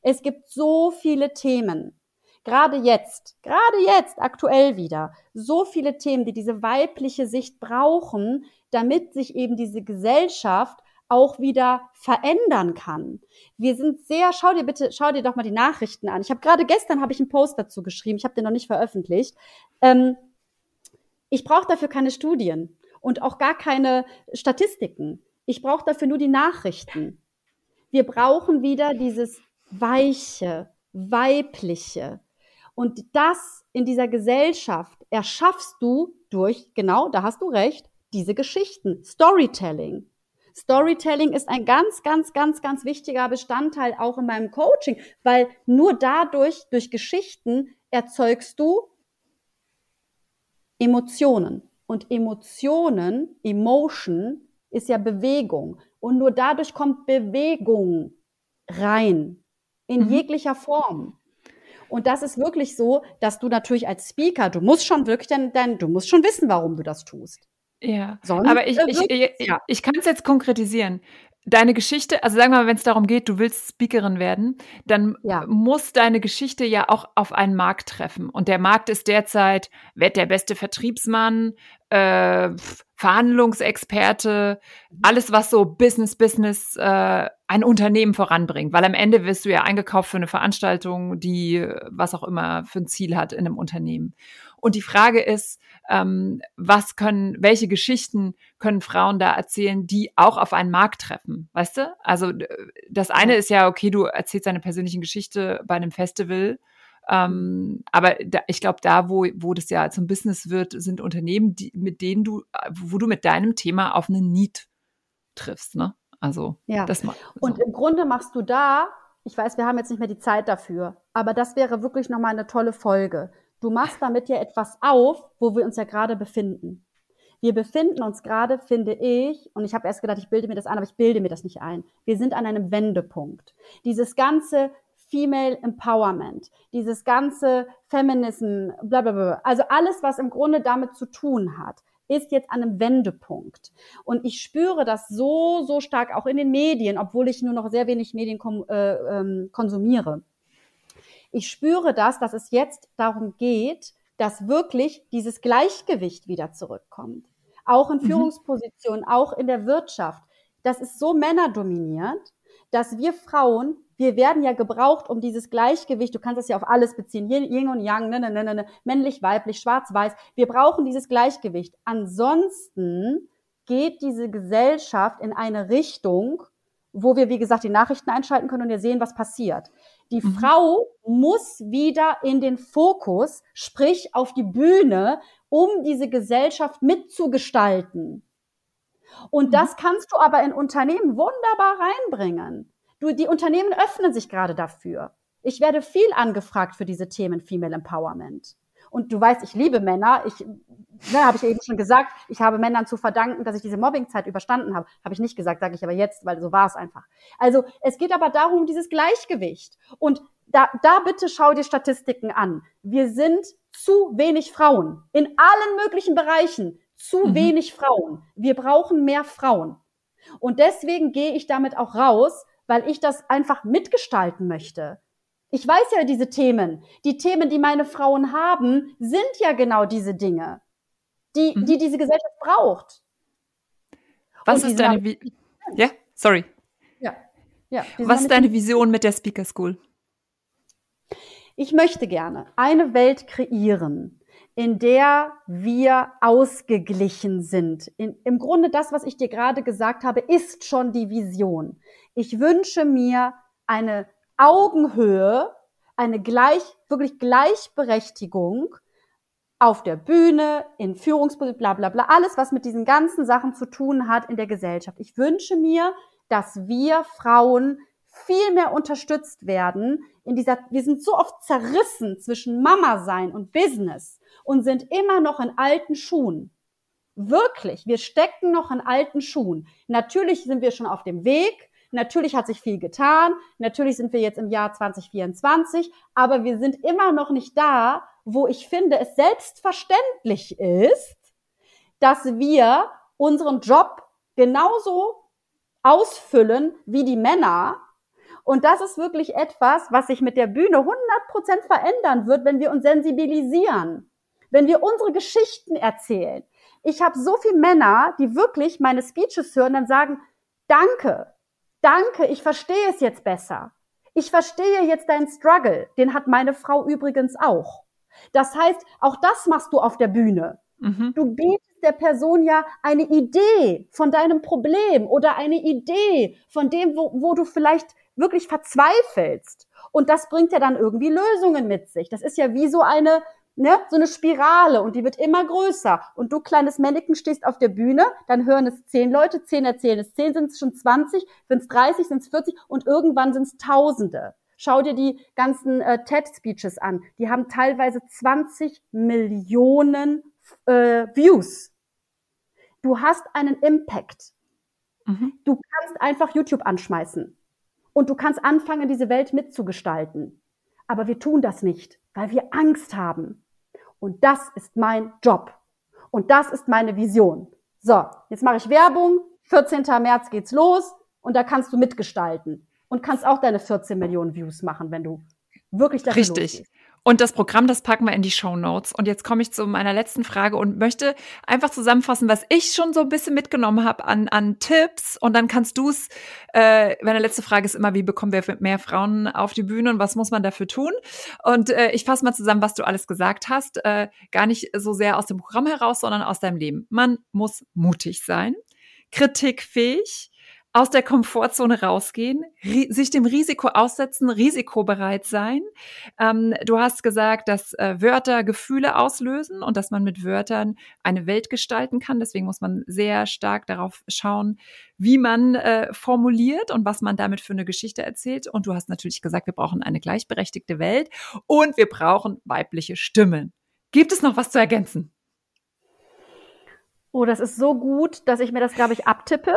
Es gibt so viele Themen. Gerade jetzt, gerade jetzt, aktuell wieder, so viele Themen, die diese weibliche Sicht brauchen, damit sich eben diese Gesellschaft auch wieder verändern kann. Wir sind sehr, schau dir bitte, schau dir doch mal die Nachrichten an. Ich habe gerade gestern habe ich einen Post dazu geschrieben, ich habe den noch nicht veröffentlicht. Ähm, ich brauche dafür keine Studien und auch gar keine Statistiken. Ich brauche dafür nur die Nachrichten. Wir brauchen wieder dieses weiche, weibliche. Und das in dieser Gesellschaft erschaffst du durch, genau, da hast du recht, diese Geschichten, Storytelling. Storytelling ist ein ganz, ganz, ganz, ganz wichtiger Bestandteil auch in meinem Coaching, weil nur dadurch, durch Geschichten, erzeugst du Emotionen. Und Emotionen, Emotion, ist ja Bewegung. Und nur dadurch kommt Bewegung rein in mhm. jeglicher Form. Und das ist wirklich so, dass du natürlich als Speaker, du musst schon wirklich dann, dann du musst schon wissen, warum du das tust. Ja, Sonst aber ich, ich, ich, ja. ich kann es jetzt konkretisieren. Deine Geschichte, also sagen wir mal, wenn es darum geht, du willst Speakerin werden, dann ja. muss deine Geschichte ja auch auf einen Markt treffen. Und der Markt ist derzeit, wer der beste Vertriebsmann, äh, Verhandlungsexperte, alles, was so Business, Business, äh, ein Unternehmen voranbringt. Weil am Ende wirst du ja eingekauft für eine Veranstaltung, die was auch immer für ein Ziel hat in einem Unternehmen. Und die Frage ist, ähm, was können, welche Geschichten können Frauen da erzählen, die auch auf einen Markt treffen, weißt du? Also das eine ist ja, okay, du erzählst deine persönliche Geschichte bei einem Festival, ähm, aber da, ich glaube, da, wo, wo das ja zum Business wird, sind Unternehmen, die, mit denen du, wo du mit deinem Thema auf einen Need triffst, ne? Also, ja. das mal. So. Und im Grunde machst du da, ich weiß, wir haben jetzt nicht mehr die Zeit dafür, aber das wäre wirklich nochmal eine tolle Folge. Du machst damit ja etwas auf, wo wir uns ja gerade befinden. Wir befinden uns gerade, finde ich, und ich habe erst gedacht, ich bilde mir das ein, aber ich bilde mir das nicht ein. Wir sind an einem Wendepunkt. Dieses ganze Female Empowerment, dieses ganze Feminism, bla bla bla, also alles, was im Grunde damit zu tun hat, ist jetzt an einem Wendepunkt. Und ich spüre das so, so stark auch in den Medien, obwohl ich nur noch sehr wenig Medien äh, ähm, konsumiere. Ich spüre das, dass es jetzt darum geht, dass wirklich dieses Gleichgewicht wieder zurückkommt. Auch in mhm. Führungspositionen, mhm. auch in der Wirtschaft. Das ist so männerdominiert, dass wir Frauen, wir werden ja gebraucht, um dieses Gleichgewicht, du kannst das ja auf alles beziehen, Yin und Yang, ne, ne, ne, ne, männlich, weiblich, schwarz, weiß. Wir brauchen dieses Gleichgewicht. Ansonsten geht diese Gesellschaft in eine Richtung, wo wir, wie gesagt, die Nachrichten einschalten können und wir sehen, was passiert. Die mhm. Frau muss wieder in den Fokus, sprich auf die Bühne, um diese Gesellschaft mitzugestalten. Und mhm. das kannst du aber in Unternehmen wunderbar reinbringen. Du, die Unternehmen öffnen sich gerade dafür. Ich werde viel angefragt für diese Themen Female Empowerment. Und du weißt, ich liebe Männer. Ich, ne, habe ich eben schon gesagt, ich habe Männern zu verdanken, dass ich diese Mobbingzeit überstanden habe. Habe ich nicht gesagt, sage ich aber jetzt, weil so war es einfach. Also es geht aber darum, dieses Gleichgewicht. Und da, da bitte schau dir Statistiken an. Wir sind zu wenig Frauen in allen möglichen Bereichen. Zu mhm. wenig Frauen. Wir brauchen mehr Frauen. Und deswegen gehe ich damit auch raus, weil ich das einfach mitgestalten möchte. Ich weiß ja diese Themen. Die Themen, die meine Frauen haben, sind ja genau diese Dinge, die, mhm. die diese Gesellschaft braucht. Was ist deine, Vi ja, sorry. Ja, ja. Was ist deine Vision mit der Speaker School? Ich möchte gerne eine Welt kreieren, in der wir ausgeglichen sind. In, Im Grunde das, was ich dir gerade gesagt habe, ist schon die Vision. Ich wünsche mir eine Augenhöhe, eine gleich, wirklich Gleichberechtigung auf der Bühne, in Führungspositionen, bla bla bla, alles, was mit diesen ganzen Sachen zu tun hat in der Gesellschaft. Ich wünsche mir, dass wir Frauen viel mehr unterstützt werden in dieser, wir sind so oft zerrissen zwischen Mama sein und Business und sind immer noch in alten Schuhen. Wirklich, wir stecken noch in alten Schuhen. Natürlich sind wir schon auf dem Weg, Natürlich hat sich viel getan. Natürlich sind wir jetzt im Jahr 2024, aber wir sind immer noch nicht da, wo ich finde, es selbstverständlich ist, dass wir unseren Job genauso ausfüllen wie die Männer. Und das ist wirklich etwas, was sich mit der Bühne 100 Prozent verändern wird, wenn wir uns sensibilisieren, wenn wir unsere Geschichten erzählen. Ich habe so viele Männer, die wirklich meine Speeches hören, dann sagen, danke, danke, ich verstehe es jetzt besser. Ich verstehe jetzt deinen Struggle. Den hat meine Frau übrigens auch. Das heißt, auch das machst du auf der Bühne. Mhm. Du bietest der Person ja eine Idee von deinem Problem oder eine Idee von dem, wo, wo du vielleicht wirklich verzweifelst. Und das bringt ja dann irgendwie Lösungen mit sich. Das ist ja wie so eine, ne, so eine Spirale und die wird immer größer. Und du kleines Mannequin stehst auf der Bühne, dann hören es zehn Leute, zehn erzählen es zehn, sind es schon 20, sind es 30, sind es 40 und irgendwann sind es Tausende. Schau dir die ganzen äh, TED-Speeches an. Die haben teilweise 20 Millionen äh, Views. Du hast einen Impact. Mhm. Du kannst einfach YouTube anschmeißen. Und du kannst anfangen, diese Welt mitzugestalten. Aber wir tun das nicht, weil wir Angst haben. Und das ist mein Job. Und das ist meine Vision. So, jetzt mache ich Werbung. 14. März geht's los und da kannst du mitgestalten und kannst auch deine 14 Millionen Views machen, wenn du wirklich dafür Richtig. Losgehst. Und das Programm, das packen wir in die Show Notes. Und jetzt komme ich zu meiner letzten Frage und möchte einfach zusammenfassen, was ich schon so ein bisschen mitgenommen habe an, an Tipps. Und dann kannst du es, äh, meine letzte Frage ist immer, wie bekommen wir mehr Frauen auf die Bühne und was muss man dafür tun? Und äh, ich fasse mal zusammen, was du alles gesagt hast. Äh, gar nicht so sehr aus dem Programm heraus, sondern aus deinem Leben. Man muss mutig sein, kritikfähig, aus der Komfortzone rausgehen, sich dem Risiko aussetzen, risikobereit sein. Ähm, du hast gesagt, dass äh, Wörter Gefühle auslösen und dass man mit Wörtern eine Welt gestalten kann. Deswegen muss man sehr stark darauf schauen, wie man äh, formuliert und was man damit für eine Geschichte erzählt. Und du hast natürlich gesagt, wir brauchen eine gleichberechtigte Welt und wir brauchen weibliche Stimmen. Gibt es noch was zu ergänzen? Oh, das ist so gut, dass ich mir das, glaube ich, abtippe.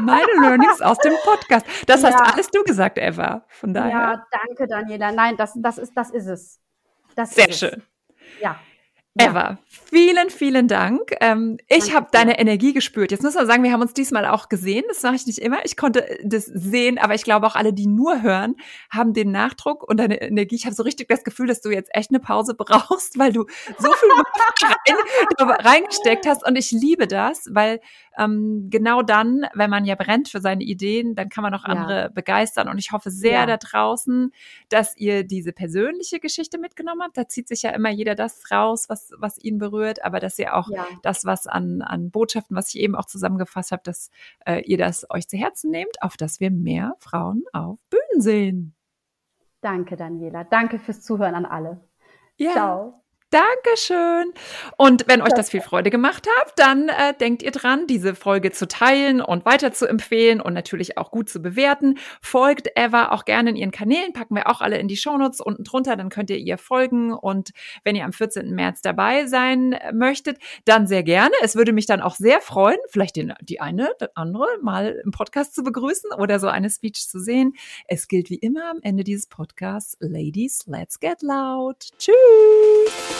Meine Learnings aus dem Podcast. Das ja. hast alles du gesagt, Eva. Von daher. Ja, danke, Daniela. Nein, das, das, ist, das ist es. Das Sehr ist schön. Es. Ja. Eva, vielen, vielen Dank. Ähm, ich habe deine Energie gespürt. Jetzt muss man sagen, wir haben uns diesmal auch gesehen. Das mache ich nicht immer. Ich konnte das sehen, aber ich glaube auch alle, die nur hören, haben den Nachdruck und deine Energie. Ich habe so richtig das Gefühl, dass du jetzt echt eine Pause brauchst, weil du so viel rein, reingesteckt hast. Und ich liebe das, weil ähm, genau dann, wenn man ja brennt für seine Ideen, dann kann man auch andere ja. begeistern. Und ich hoffe sehr ja. da draußen, dass ihr diese persönliche Geschichte mitgenommen habt. Da zieht sich ja immer jeder das raus, was, was ihn berührt, aber dass ihr auch ja. das, was an, an Botschaften, was ich eben auch zusammengefasst habe, dass äh, ihr das euch zu Herzen nehmt, auf dass wir mehr Frauen auf Bühnen sehen. Danke, Daniela. Danke fürs Zuhören an alle. Ja. Ciao. Dankeschön. Und wenn euch das viel Freude gemacht hat, dann äh, denkt ihr dran, diese Folge zu teilen und weiter zu empfehlen und natürlich auch gut zu bewerten. Folgt Eva auch gerne in ihren Kanälen, packen wir auch alle in die Shownotes unten drunter, dann könnt ihr ihr folgen. Und wenn ihr am 14. März dabei sein möchtet, dann sehr gerne. Es würde mich dann auch sehr freuen, vielleicht den, die eine, die andere mal im Podcast zu begrüßen oder so eine Speech zu sehen. Es gilt wie immer am Ende dieses Podcasts, Ladies, let's get loud. Tschüss!